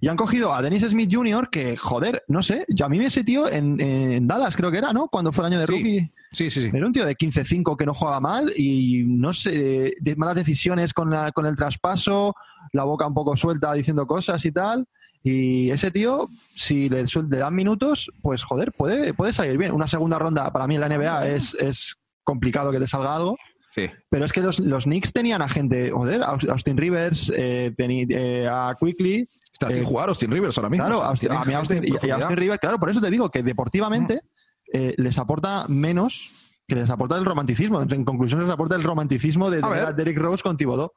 Y han cogido a Dennis Smith Jr., que joder, no sé, yo a mí ese tío en, Dallas creo que era, ¿no? Cuando fue el año de rookie. Sí, sí, sí. Era un tío de 15-5 que no juega mal y no sé, malas decisiones con, la, con el traspaso, la boca un poco suelta diciendo cosas y tal. Y ese tío, si le, dan minutos, pues joder, puede, puede salir bien. Una segunda ronda para mí en la NBA es, es complicado que te salga algo. Sí. Pero es que los, los Knicks tenían a gente, joder, Austin Rivers, eh, eh, a Quickly. Está sin eh, jugar Austin Rivers ahora mismo. Claro, a mí Austin, y, Austin Rivers, claro, por eso te digo que deportivamente les aporta menos que les aporta el romanticismo. En conclusión, les aporta el romanticismo de, de Derek Rose con Thibodeau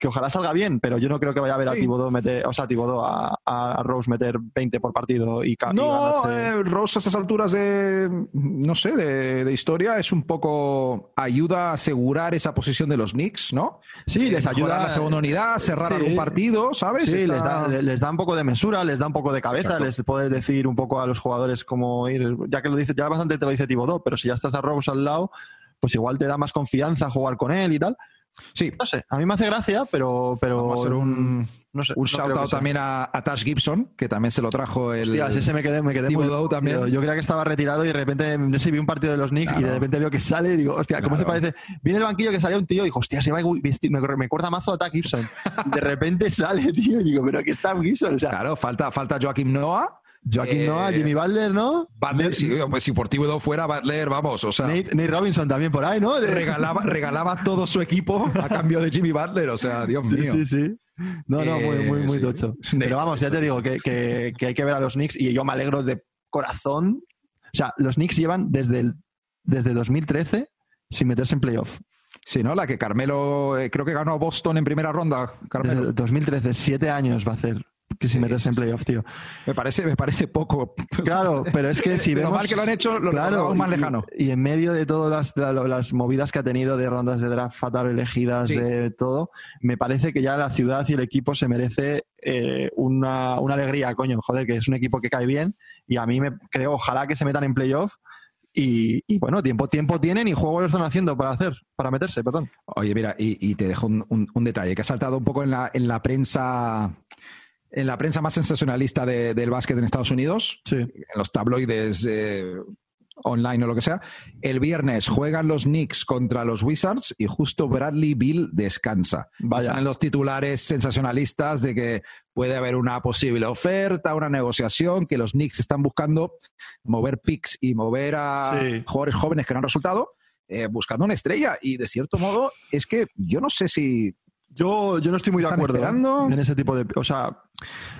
que ojalá salga bien, pero yo no creo que vaya a ver a Thibodeau meter, o sea, a, a, Rose meter 20 por partido y No, eh, Rose a esas alturas de, no sé, de, historia es un poco ayuda a asegurar esa posición de los Knicks, ¿no? Sí, les ayuda a la segunda unidad, cerrar algún partido, ¿sabes? Sí, les, da, les, da, un poco de mesura, les da un poco de cabeza, les puede decir un poco a los jugadores cómo ir, ya que lo dice, ya bastante te lo dice Thibodeau, pero si ya estás a Rose al lado, pues igual te da más confianza jugar con él y tal. Sí. No sé, a mí me hace gracia, pero. pero Vamos a hacer un, no sé, un shout out también a, a, Tash Gibson, que también se lo trajo el. Hostia, ese me quedé, me quedé muy. también. Yo creía que estaba retirado y de repente, no sé, vi un partido de los Knicks y de repente veo que sale y digo, hostia, ¿cómo se parece? Viene el banquillo que salía un tío y dijo, hostia, se va me, me corta mazo a Tash Gibson. de repente sale, tío, y digo, pero aquí está Gibson. O sea, claro, falta, falta Joaquim Noah Joaquín Noah, eh, Jimmy Butler, ¿no? Butler, si, pues, si por Thibodeau fuera Butler, vamos, o sea. Nate, Robinson también por ahí, ¿no? Regalaba, regalaba todo su equipo a cambio de Jimmy Butler, o sea, Dios mío. Sí, sí. No, no, muy, muy, muy tocho. Pero vamos, ya te digo que, que, que, hay que ver a los Knicks y yo me alegro de corazón. O sea, los Knicks llevan desde, el, desde 2013 sin meterse en playoff. Sí, ¿no? La que Carmelo, eh, creo que ganó Boston en primera ronda. Carmelo. 2013, siete años va a hacer que si metes en playoff, tío. Me parece, me parece poco. Claro, pero es que si vemos... Lo mal que lo han hecho, lo claro, más lejano. Y, en medio de todas las, movidas que ha tenido de rondas de draft fatal elegidas, de todo, me parece que ya la ciudad y el equipo se merece eh, una, alegría, coño. Joder, que es un equipo que cae bien y a mí me creo, ojalá que se metan en playoff. Y, bueno, tiempo, tiempo tienen y juego lo están haciendo para hacer, para meterse, perdón. Oye, mira, y, te dejo un, detalle que ha saltado un poco en la, en la prensa en la prensa más sensacionalista del básquet en Estados Unidos, en los tabloides eh, online o lo que sea. El viernes juegan los Knicks contra los Wizards y justo Bradley Bill descansa. Están los titulares sensacionalistas de que puede haber una posible oferta, una negociación, que los Knicks están buscando mover picks y mover a jugadores jóvenes que no han resultado. Eh, buscando una estrella y de cierto modo es que yo no sé si yo, yo no estoy muy de acuerdo en ese tipo de. O sea,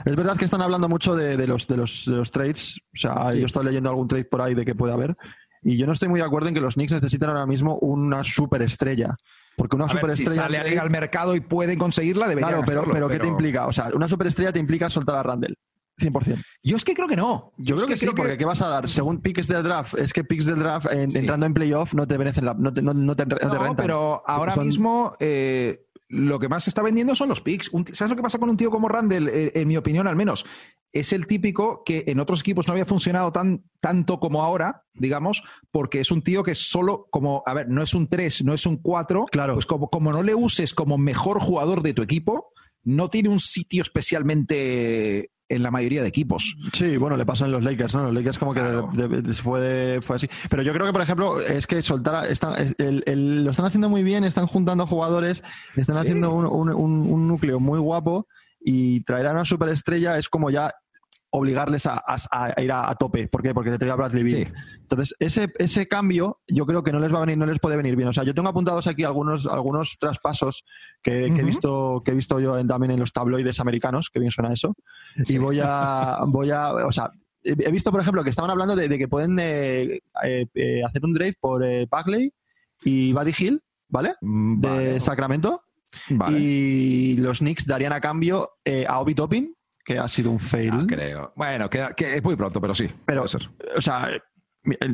es verdad que están hablando mucho de, los, de, los, de los trades. O sea, yo estoy leyendo algún trade por ahí de que puede haber. Y yo no estoy muy de acuerdo en que los Knicks necesitan ahora mismo una superestrella. Porque una superestrella. Si sale a al mercado y pueden conseguirla, debería Claro, pero, pero, ¿qué te implica? O sea, una superestrella te implica soltar a Randall. 100%. Yo es que creo que no. Yo, creo que, sí, porque ¿qué vas a dar? Según picks del draft, es que picks del draft entrando en playoff no te merecen la, no te, no, no te, no pero ahora mismo eh, lo que más se está vendiendo son los picks. ¿Sabes lo que pasa con un tío como Randall? Eh, en mi opinión, al menos. Es el típico que en otros equipos no había funcionado tan, tanto como ahora, digamos, porque es un tío que solo como, a ver, no es un 3, no es un 4. Claro. Pues como, como no le uses como mejor jugador de tu equipo, no tiene un sitio especialmente en la mayoría de equipos. Sí, bueno, le pasó en los Lakers, ¿no? Los Lakers como que fue, fue así. Pero yo creo que, por ejemplo, es que soltar, lo están haciendo muy bien, están juntando jugadores, están haciendo un, núcleo muy guapo y traer a una superestrella es como ya obligarles a, ir a, tope. ¿Por qué? Porque te trae a Bradley Bill. Entonces, ese, ese cambio yo creo que no les va a venir, no les puede venir bien. O sea, yo tengo apuntados aquí algunos, algunos traspasos que, he visto, que he visto yo también en los tabloides americanos, que bien suena eso. Y voy a, voy a, o sea, he visto, por ejemplo, que estaban hablando de, que pueden eh, eh, eh, hacer un trade por Bagley y Buddy Hill, ¿vale? Mm, de Sacramento. Y los Knicks darían a cambio a Obi Toppin, que ha sido un fail. creo. Bueno, que, es muy pronto, pero sí. Pero, o sea,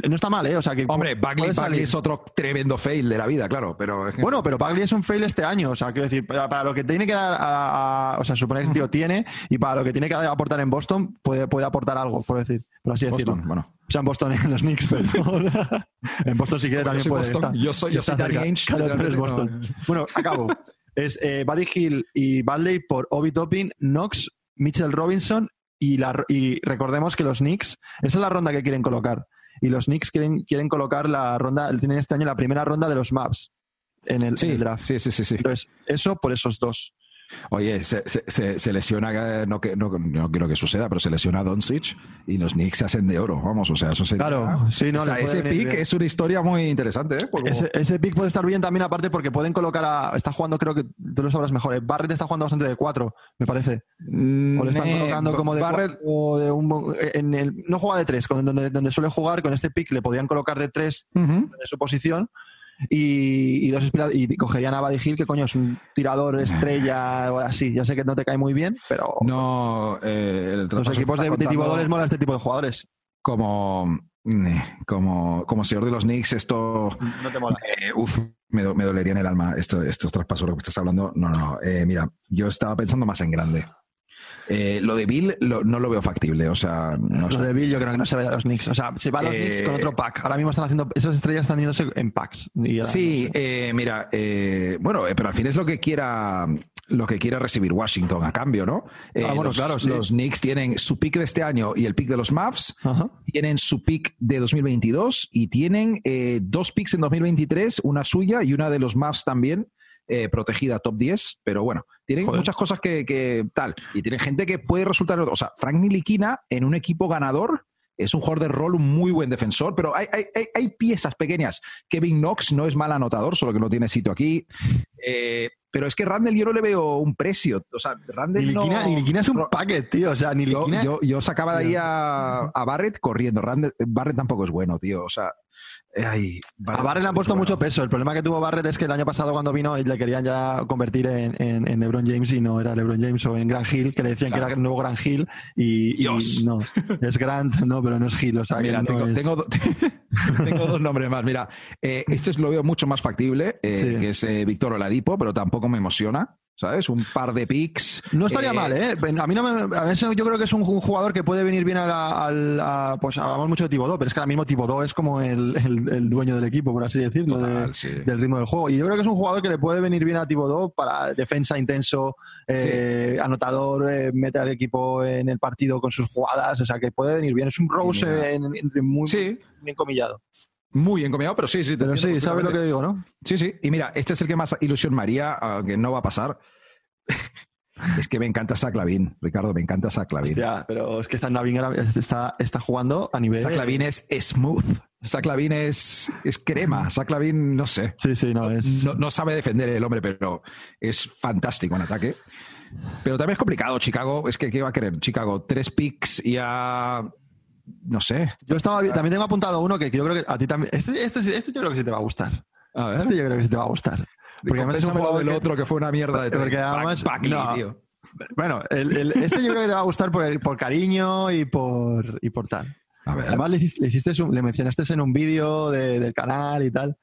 no está mal, ¿eh? O sea, que Hombre, Bagley, es otro tremendo fail de la vida, claro, pero... Bueno, pero Bagley es un fail este año, o sea, quiero decir, para, lo que tiene que dar, a, o sea, suponer que el tío tiene y para lo que tiene que aportar en Boston, puede, puede aportar algo, por decir, por así decirlo. Bueno. O sea, en Boston, en los Knicks, perdón. en Boston si quiere también puede estar. Yo soy, yo soy Danny Ainge. Boston. Bueno, acabo. es eh, Buddy Hill y Bagley por Obi Toppin, Knox, Mitchell Robinson y, la, y recordemos que los Knicks, esa es la ronda que quieren colocar. Y los Knicks quieren, quieren colocar la ronda, tienen este año la primera ronda de los maps en el, en el draft. Sí, sí, sí, sí. Entonces, eso por esos dos. Oye, se, se, se lesiona, no, que, no, no, quiero que suceda, pero se lesiona Doncic y los Knicks se hacen de oro, vamos, o sea, eso sería... Claro, sí, no, ese pick es una historia muy interesante, ¿eh? Ese, ese, pick puede estar bien también, aparte, porque pueden colocar a... Está jugando, creo que tú lo sabrás mejor, ¿eh? Barrett está jugando bastante de cuatro, me parece. o le están mm, colocando como de Barrett... de un, en el, no juega de tres, donde, donde suele jugar, con este pick le podrían colocar de tres de su posición y, dos y cogerían a Buddy Hill, que coño es un tirador estrella o así. Ya sé que no te cae muy bien, pero. No, eh, los equipos de, de tipo les mola este tipo de jugadores. Como, como, como señor de los Knicks, esto. No te mola. Eh, uf, me, me, dolería en el alma esto, estos traspasos, lo que estás hablando. No, no, no. Eh, mira, yo estaba pensando más en grande. Eh, lo de Bill no lo veo factible. O sea, lo de Bill yo creo que no se ve a los Knicks. O sea, se va a los Knicks con otro pack. Ahora mismo están haciendo, esas estrellas están yéndose en packs. sí, eh, mira, eh, bueno, pero al fin es lo que quiera lo que quiera recibir Washington a cambio, ¿no? Ah, bueno, los, claro, los Knicks tienen su pick de este año y el pick de los Mavs, tienen su pick de 2022 y tienen dos picks en 2023, una suya y una de los Mavs también. Eh, protegida top 10, pero bueno, tienen muchas cosas que, tal. Y tienen gente que puede resultar. O sea, Frank Niliquina en un equipo ganador es un jugador de rol, un muy buen defensor, pero hay, hay, piezas pequeñas. Kevin Knox no es mal anotador, solo que no tiene sitio aquí. Eh, pero es que Randall yo no le veo un precio. O sea, Randall Niliquina, es un paquete, tío. O sea, yo, yo, sacaba de ahí a, a Barrett corriendo. Barrett tampoco es bueno, tío. O sea, a Barrett le han puesto mucho peso. El problema que tuvo Barrett es que el año pasado cuando vino le querían ya convertir en, LeBron James y no era LeBron James o en Grant Hill, que le decían que era el nuevo Grant Hill y, no, es Grant, no, pero no es Hill. O sea, Mira, tengo, dos nombres más. Mira, eh, este es, lo veo mucho más factible, eh, que es eh, Víctor Oladipo, pero tampoco me emociona. ¿sabes? Un par de picks. No estaría eh, mal, ¿eh? A mí no me, a veces yo creo que es un, jugador que puede venir bien al, pues hablamos mucho de Tibodó, pero es que ahora mismo Tibodó es como el, el, dueño del equipo, por así decirlo, del ritmo del juego. Y yo creo que es un jugador que le puede venir bien a Tibodó para defensa intenso, eh, anotador, eh, mete al equipo en el partido con sus jugadas, o sea, que puede venir bien. Es un Rose en, muy bien comillado. Muy encomendado, pero sí, sí. Pero sí, ¿sabes lo que digo, no? Sí, sí. Y mira, este es el que más ilusión María, aunque no va a pasar. es que me encanta Saclavin, Ricardo, me encanta Saclavin. Hostia, pero es que Saclavin está, está jugando a nivel. Saclavin es smooth. Saclavin es, es crema. Saclavin, no sé. Sí, sí, no es. No, sabe defender el hombre, pero es fantástico en ataque. Pero también es complicado, Chicago. Es que, ¿qué va a querer? Chicago, tres picks y a no sé. Yo estaba también tengo apuntado uno que, yo creo que a ti también. Este, este, este, yo creo que sí te va a gustar. A ver. Este yo creo que sí te va a gustar. Porque además es un juego del otro que fue una mierda de Porque además. no, Bueno, el, este yo creo que te va a gustar por, por cariño y por, y por tal. A ver. Además le, hiciste, le mencionaste en un vídeo de, del canal y tal.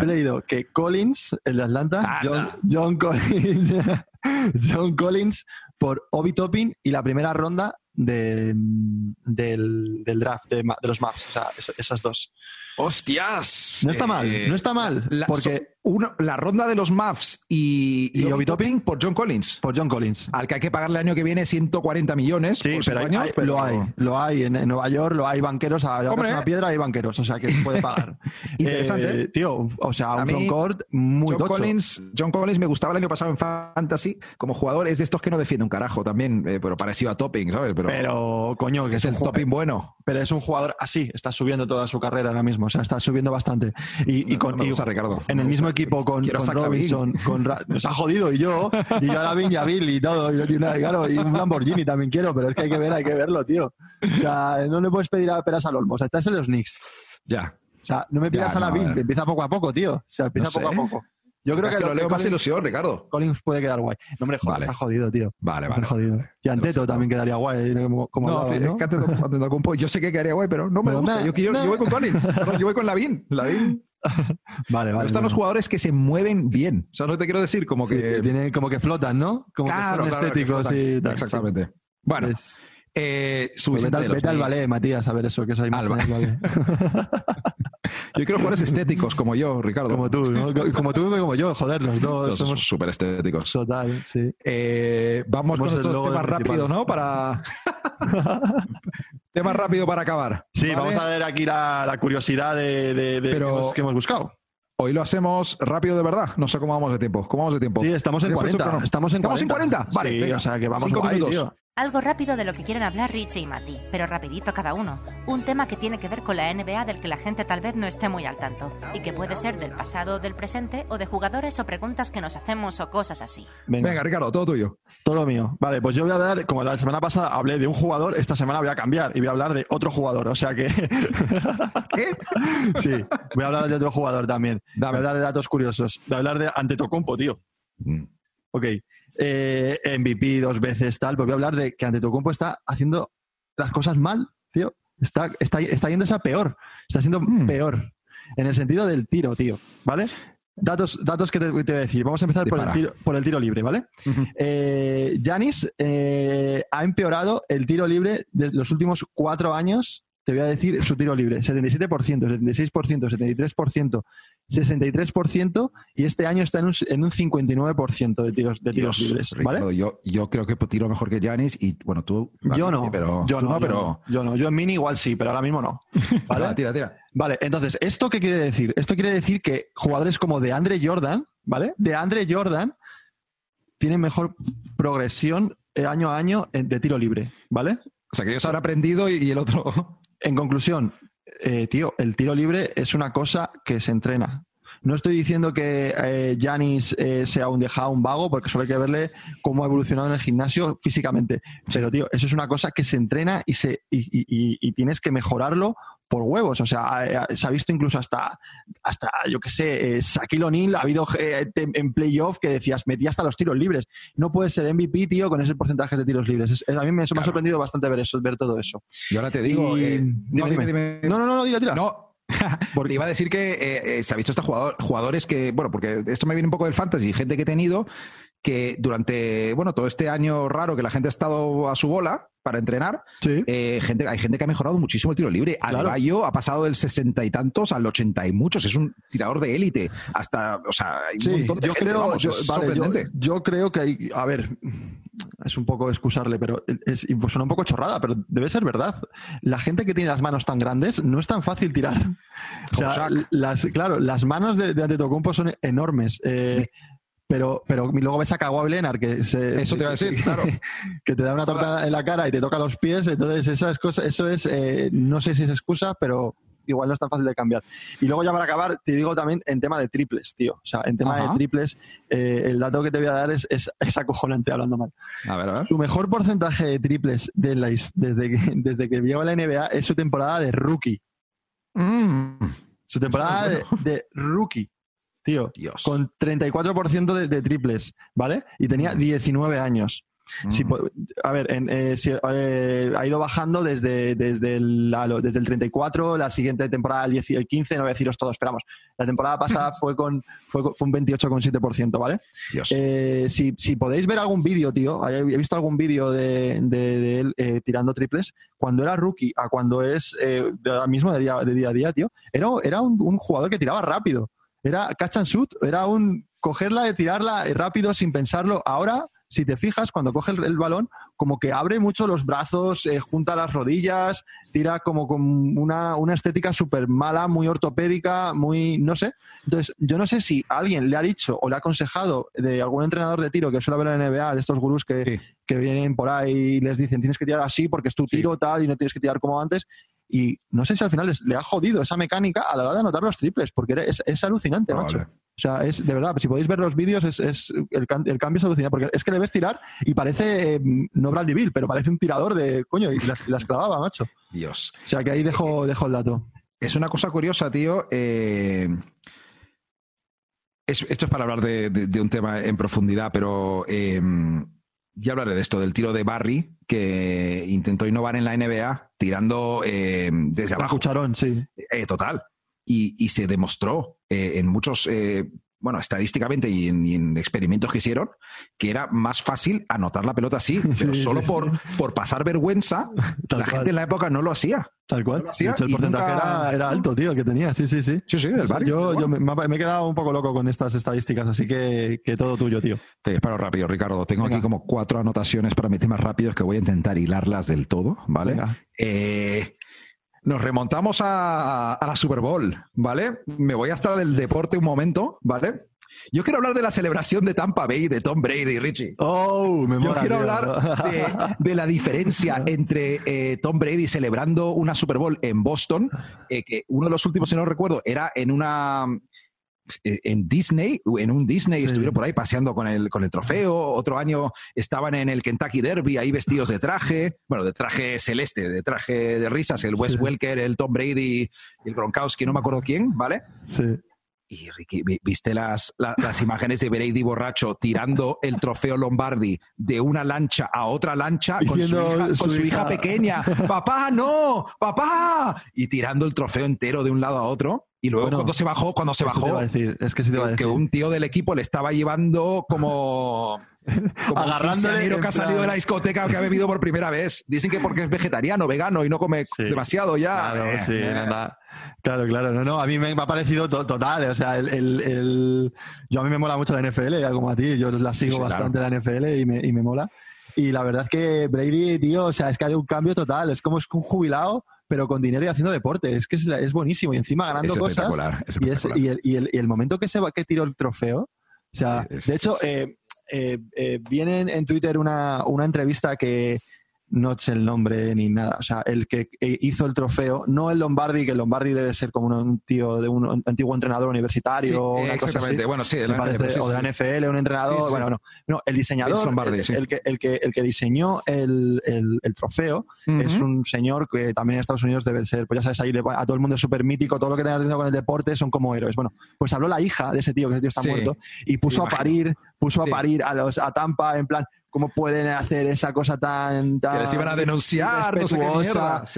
He leído que Collins, el de Atlanta, John, John, Collins, John Collins por Obi Topping y la primera ronda de, del, del, draft, de, de, los maps, o sea, esas dos. ¡Hostias! No está mal, no está mal. porque la ronda de los Mavs y, y, y por John Collins. Por John Collins. Al que hay que pagarle el año que viene 140 millones. Sí, pero, hay, lo hay. Lo hay. En, Nueva York lo hay banqueros. A una piedra hay banqueros. O sea, que se puede pagar. Interesante. Eh, tío, o sea, un frontcourt muy John Collins, John Collins me gustaba el año pasado en Fantasy como jugador. Es de estos que no defiende un carajo también, eh, pero parecido a Topping, ¿sabes? Pero, pero coño, que es, el Topping bueno. Pero es un jugador así. Está subiendo toda su carrera ahora mismo. O sea, está subiendo bastante. Y, con, Ricardo. En el mismo equipo con Robinson, con nos ha jodido y yo, y yo a la Viña Bill y todo, y, claro, y un Lamborghini también quiero, pero es que hay que ver, hay que verlo, tío. O sea, no le puedes pedir a peras al olmo, o sea, estás en los Knicks. Ya. O sea, no me pidas a la Bill, empieza poco a poco, tío. O sea, empieza poco a poco. Yo creo Es que, lo lo leo más Collins- ilusión, Ricardo. Collins puede quedar guay. No, hombre, joder, Vale. está jodido, tío. Vale, Está vale. jodido. vale. Y Anteto también quedaría guay, ¿eh? como, como no, hablabas, es ¿no? que yo sé que quedaría guay, pero no me Pero gusta. Yo, yo voy con Collins. No, yo voy con Lavin. Lavin. Vale, vale. están los bueno. jugadores que se mueven bien. ¿Sabes lo que te quiero decir? Como Sí, que. que tiene, como que flotan, ¿no? Como claro, que son claro, estéticos y tal. Exactamente. Bueno, Sí. Es- eh, pues vete, al, vete al ballet, Matías, a ver eso, que es ahí más Al. Yo quiero jugadores estéticos como yo, Ricardo. como tú, ¿no? Como tú y como yo, joder, los dos Los somos súper estéticos. total, sí. Eh, vamos Somos con el estos logo temas rápido, ¿no? Para. temas rápido para acabar. Sí, ¿vale? vamos a ver aquí la, la curiosidad de, de- de- Pero- que, hemos, que hemos buscado. Hoy lo hacemos rápido de verdad. No sé cómo vamos de tiempo. ¿Cómo vamos de tiempo? Sí, estamos en He puesto 40. crono. Estamos en 40. ¿Estamos en 40? Vale, Sí, venga. o sea que vamos Cinco guay, minutos. tío. Algo rápido de lo que quieren hablar Richie y Mati, pero rapidito cada uno. Un tema que tiene que ver con la NBA del que la gente tal vez no esté muy al tanto, y que puede ser del pasado, del presente, o de jugadores o preguntas que nos hacemos o cosas así. Venga, Venga, Ricardo, todo tuyo. todo mío. Vale, pues yo voy a hablar, como la semana pasada hablé de un jugador, esta semana voy a cambiar y voy a hablar de otro jugador. O sea que. ¿Qué? sí, voy a hablar de otro jugador también. Voy a hablar de datos curiosos. Voy a hablar de Antetokounmpo, tío. Mm. Ok. Eh, MVP dos veces, tal. Pues voy a hablar de que Antetokounmpo está haciendo las cosas mal, tío. Está, está, está yéndose a peor. Está siendo Mm. peor. En el sentido del tiro, tío. ¿Vale? Datos, datos que te, te voy a decir. Vamos a empezar por el, tiro, por el tiro libre, ¿vale? Eh, Giannis eh, ha empeorado el tiro libre de los últimos cuatro años. Te voy a decir su tiro libre: 77%, 76%, 73%, 63%, y este año está en un, en un 59% de tiros, de tiros Dios, libres. Ricardo, ¿vale? yo, yo creo que tiro mejor que Janis y bueno, tú. Yo no, pero, yo no, pero. yo no. Yo en mini igual sí, pero ahora mismo no. ¿Vale? Vale, tira, tira. Vale, entonces, ¿esto qué quiere decir? Esto quiere decir que jugadores como de Andre Jordan, ¿vale? De Andre Jordan tienen mejor progresión eh, año a año de tiro libre, ¿vale? O sea, que ellos han aprendido y el otro. En conclusión, eh, tío, el tiro libre es una cosa que se entrena. No estoy diciendo que eh, Giannis eh, sea un dejado, un vago, porque solo hay que verle cómo ha evolucionado en el gimnasio físicamente. Pero, tío, eso es una cosa que se entrena y, se, y, y- y- y tienes que mejorarlo por huevos. O sea, se ha visto incluso hasta, hasta yo qué sé, eh, Shaquille O'Neal ha habido eh, en playoff que decías, metía hasta los tiros libres. No puedes ser MVP, tío, con ese porcentaje de tiros libres. Es- es- a mí me, me ha sorprendido bastante ver eso, ver todo eso. Y ahora te digo. Y- eh, no, dime, dime, dime. dime. No, no, no, no, tira, tira. No. Porque iba a decir que eh, eh, se ha visto hasta jugador- jugadores que, bueno, porque esto me viene un poco del fantasy, gente que he tenido que durante, bueno, todo este año raro que la gente ha estado a su bola para entrenar, Sí. eh, gente, hay gente que ha mejorado muchísimo el tiro libre. Claro. Adebayo ha pasado del sesenta y tantos al ochenta y muchos. Es un tirador de élite. Hasta, o sea, hay un Sí, montón de yo gente, creo, vamos, yo, es vale, yo, creo que hay, a ver, es un poco excusarle, pero es, pues suena un poco chorrada, pero debe ser verdad. La gente que tiene las manos tan grandes no es tan fácil tirar. O sea, las, claro, las manos de, de Antetokounmpo son enormes. eh, pero, pero luego ves a Kawhi Leonard que se, Eso te iba a decir, claro. que te da una torta en la cara y te toca los pies, entonces esas cosas, eso es, eh, no sé si es excusa, pero igual no es tan fácil de cambiar. Y luego ya para acabar, te digo también en tema de triples, tío. O sea, en tema Ajá. de triples, eh, el dato que te voy a dar es, es, es acojonante hablando mal. A ver, a ver. Su mejor porcentaje de triples de la desde, que, desde que a la NBA es su temporada de rookie. Mm, Su temporada de, de rookie, tío. Dios. Con 34% de, de triples, ¿vale? Y tenía 19 años. Si Mm. a ver, en, eh, si, eh, ha ido bajando desde, desde, el, desde el 34, la siguiente temporada el, 10 el 15, no voy a deciros todo, esperamos. La temporada pasada fue con fue, con- fue un 28,7%, ¿vale? Dios. Eh, si, si podéis ver algún vídeo, tío, he visto algún vídeo de, de- de él eh, tirando triples, cuando era rookie a cuando es eh, ahora mismo de día, de día a día, tío, era, era un, un jugador que tiraba rápido. Era catch and shoot, era un cogerla y tirarla rápido sin pensarlo. Ahora, si te fijas, cuando coge el, el balón, como que abre mucho los brazos, eh, junta las rodillas, tira como con una, una estética súper mala, muy ortopédica, muy, no sé. Entonces, yo no sé si alguien le ha dicho o le ha aconsejado de algún entrenador de tiro que suele haber en la NBA, de estos gurús que, Sí. que vienen por ahí y les dicen tienes que tirar así porque es tu Sí. tiro tal y no tienes que tirar como antes. Y no sé si al final les- le ha jodido esa mecánica a la hora de anotar los triples, porque es, es alucinante, macho. O sea, es de verdad, si podéis ver los vídeos, es, es- el, cambio es alucinante, porque es que le ves tirar y parece, eh, no Bradley Bill, pero parece un tirador de coño, y las, y las clavaba, macho. Dios. O sea, que ahí dejo, dejo el dato. Es una cosa curiosa, tío. eh, esto es para hablar de, un tema en profundidad, pero em, ya hablaré de esto, del tiro de Barry, que intentó innovar en la NBA tirando em, desde abajo. Cucharón, sí. Eh, total. Y, se demostró eh, en muchos eh, bueno, estadísticamente y en, experimentos que hicieron, que era más fácil anotar la pelota así, pero solo Por, por pasar vergüenza, la gente en la época no lo hacía. Tal cual. el porcentaje era, alto, tío, que tenía, sí, sí, sí. Sí, sí, del barrio. Yo, me, he quedado un poco loco con estas estadísticas, así que, todo tuyo, tío. Te disparo rápido, Ricardo. Tengo aquí como cuatro anotaciones para mis temas rápidos que voy a intentar hilarlas del todo, ¿vale? Eh, nos remontamos a, la Super Bowl, ¿vale? Me voy a estar del deporte un momento, ¿vale? Yo quiero hablar de la celebración de Tampa Bay de Tom Brady, Richie. Oh, me Yo quiero hablar de, la diferencia entre eh, Tom Brady celebrando una Super Bowl en Boston, eh, que uno de los últimos, si no recuerdo, era en una en Disney, en un Disney, estuvieron por ahí paseando con el, con el trofeo. Otro año estaban en el Kentucky Derby, ahí vestidos de traje, bueno, de traje celeste, de traje de risas, el Wes Welker, el Tom Brady, el Gronkowski, no me acuerdo quién, ¿vale? Sí. Y Ricky, ¿viste las, las, imágenes de Brady borracho tirando el trofeo Lombardi de una lancha a otra lancha con, su hija, pequeña? ¡Papá, no! ¡Papá! Y tirando el trofeo entero de un lado a otro. Y luego cuando se bajó, cuando se bajó, es que, que un tío del equipo le estaba llevando como como agarrándole que ha salido de la discoteca que ha bebido por primera vez. Dicen que porque es vegetariano, vegano y no come demasiado ya. Claro, eh, sí, eh. Claro, claro. No, no, a mí me ha parecido total. O sea, el, yo a mí me mola mucho la NFL, ya como a ti. Yo la sigo bastante la NFL y me, y me mola. Y la verdad es que Brady, tío, o sea, es que ha un cambio total. Es como es un jubilado pero con dinero y haciendo deporte. Es que es, buenísimo. Y encima ganando cosas. y, el, y, el, y, el, momento que se va, que tiró el trofeo. O sea, de hecho, eh, eh, eh, viene en Twitter una, una entrevista que, no el nombre ni nada. O sea, el que hizo el trofeo, no el Lombardi, que el Lombardi debe ser como un tío de un antiguo entrenador universitario. una exactamente. Cosa Bueno, sí, de la NFL, o de la NFL, un entrenador. bueno, no, no. el diseñador, el, que, el, que, el que diseñó el, el, trofeo, es un señor que también en Estados Unidos debe ser, pues ya sabes, ahí a todo el mundo es súper mítico, todo lo que tenga relación con el deporte son como héroes. Bueno, pues habló la hija de ese tío, que ese tío está muerto, y puso a parir, puso a parir a los a Tampa en plan, cómo pueden hacer esa cosa tan, tan que les iban a denunciar,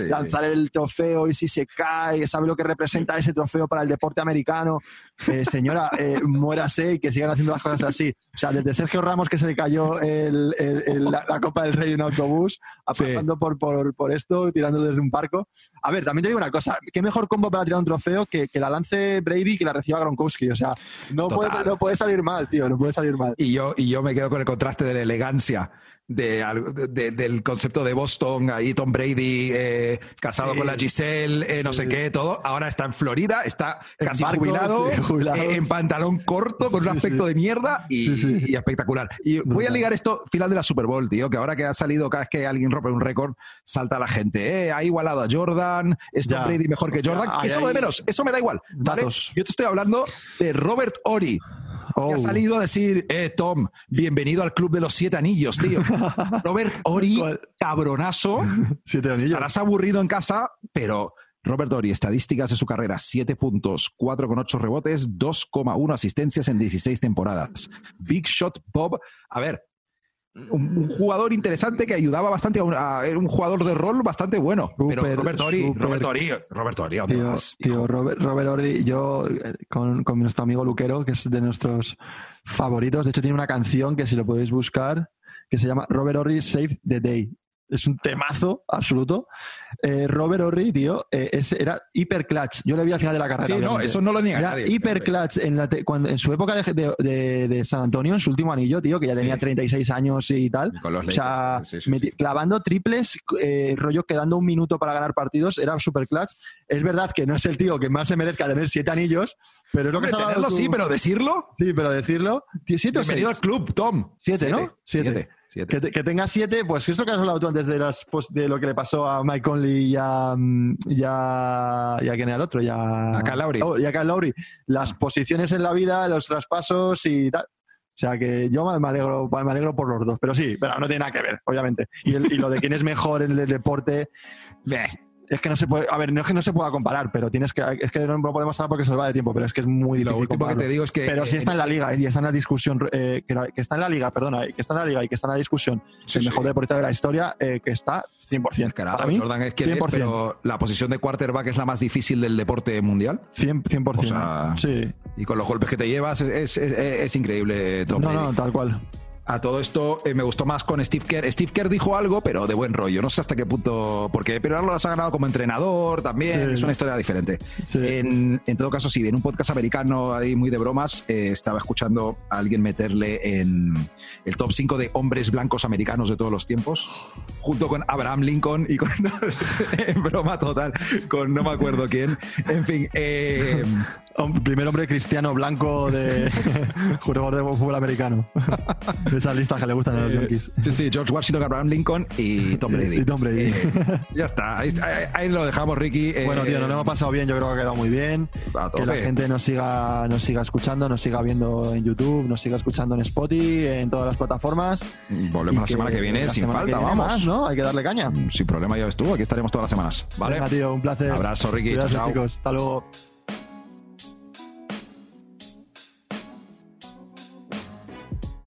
lanzar el trofeo y si se cae, sabe lo que representa ese trofeo para el deporte americano. Eh, señora, eh, muérase y que sigan haciendo las cosas así. O sea, desde Sergio Ramos que se le cayó la, Copa del Rey en un autobús, a pasando por, por, esto, tirándolo desde un barco. A ver, también te digo una cosa, qué mejor combo para tirar un trofeo que, que la lance Brady y que la reciba Gronkowski. O sea, no puede, no puede salir mal, tío, no puede salir mal. Y yo, y yo me quedo con el contraste de la elegancia de, del concepto de Boston, ahí Tom Brady eh, casado con la Giselle, eh, no sé qué, todo. Ahora está en Florida, está casi jubilado, eh, en pantalón corto, con un aspecto de mierda y, espectacular. Y voy a ligar esto final de la Super Bowl, tío, que ahora que ha salido, cada vez que alguien rompe un récord, salta la gente. ha igualado a Jordan, es Tom Brady mejor que Jordan. eso de menos, eso me da igual. Yo te estoy hablando de Robert Ori ha oh. salido a decir, eh, Tom, bienvenido al club de los siete anillos, tío. Robert Ori, cabronazo. Siete anillos. Estarás aburrido en casa, pero Robert Ori, estadísticas de su carrera, 7 puntos, 4,8 rebotes, 2,1 asistencias en 16 temporadas. Big Shot Bob, a ver, un, jugador interesante que ayudaba bastante a, un jugador de rol bastante bueno. pero Robert Ori, Robert Ori, Robert Ori, tío, tío Robert, Robert, Ori, yo eh, con, con, nuestro amigo Luquero, que es de nuestros favoritos, de hecho tiene una canción que si lo podéis buscar, que se llama Robert Ori Save the Day es un temazo absoluto. Eh, Robert Horry, tío, eh, era hiper clutch. Yo le vi al final de la carrera. Sí, no, eso no lo niega Era hiper clutch en, la cuando, en su época de, de, San Antonio, en su último anillo, tío, que ya tenía 36 años y tal. o sea, clavando triples, eh, rollo quedando un minuto para ganar partidos, era super clutch. Es verdad que no es el tío que más se merezca tener siete anillos, pero es lo que ha Sí, pero decirlo. Sí, pero decirlo. Siete Bienvenido al club, Tom. Siete, ¿no? siete. Que, que, tenga siete, pues esto que has hablado tú antes de, las, pues, de lo que le pasó a Mike Conley y a, ya, ya quién era el otro, ya a Kyle Lowry. Oh, y a Kyle Lowry. Las posiciones en la vida, los traspasos y tal. O sea que yo me alegro, me alegro por los dos, pero sí, pero no tiene nada que ver, obviamente. Y, y lo de quién es mejor en el deporte, Es que no se puede, a ver, no es que no se pueda comparar, pero tienes que, es que no podemos hablar porque se nos va de tiempo, pero es que es muy Lo difícil. último que te digo es que Pero si está en la liga y está en la discusión, eh, que, la- que está en la liga, perdona, que está en la liga y que está en la discusión, Sí, el mejor deportista de la historia, eh, que está 100%. Carajo, Para mí, Jordan es quien es, 100%. pero la posición de quarterback es la más difícil del deporte mundial. 100%. 100%. O sea, sí. Y con los golpes que te llevas es, es- es- es increíble, Tom No, Brady. no, tal cual. A todo esto eh, me gustó más con Steve Kerr. Steve Kerr dijo algo, pero de buen rollo. No sé hasta qué punto. Porque pero lo has ganado como entrenador también. Sí. Es una historia diferente. Sí. En, en todo caso, sí, en un podcast americano ahí muy de bromas, eh, estaba escuchando a alguien meterle en el top 5 de hombres blancos americanos de todos los tiempos, junto con Abraham Lincoln y con. en broma total, con no me acuerdo quién. En fin. eh, Primer hombre cristiano blanco de jugador de fútbol americano. De esas listas que le gustan a los Eh, Yankees. Sí, sí, George Washington, Abraham Lincoln y Tom Brady. Y Tom Brady. Eh, ya está, ahí, ahí- ahí lo dejamos, Ricky. Eh, Bueno, tío, nos lo hemos pasado bien, yo creo que ha quedado muy bien. Que la gente nos siga, nos siga escuchando, nos siga viendo en YouTube, nos siga escuchando en Spotify, en todas las plataformas. Volvemos la semana que viene sin semana que falta, viene vamos. más, ¿no? Hay que darle caña. Sin problema, ya ves tú, aquí estaremos todas las semanas. ¿vale? Venga, tío, un placer. Abrazo, Ricky, Cuídate, chao, chao. chicos. Hasta luego.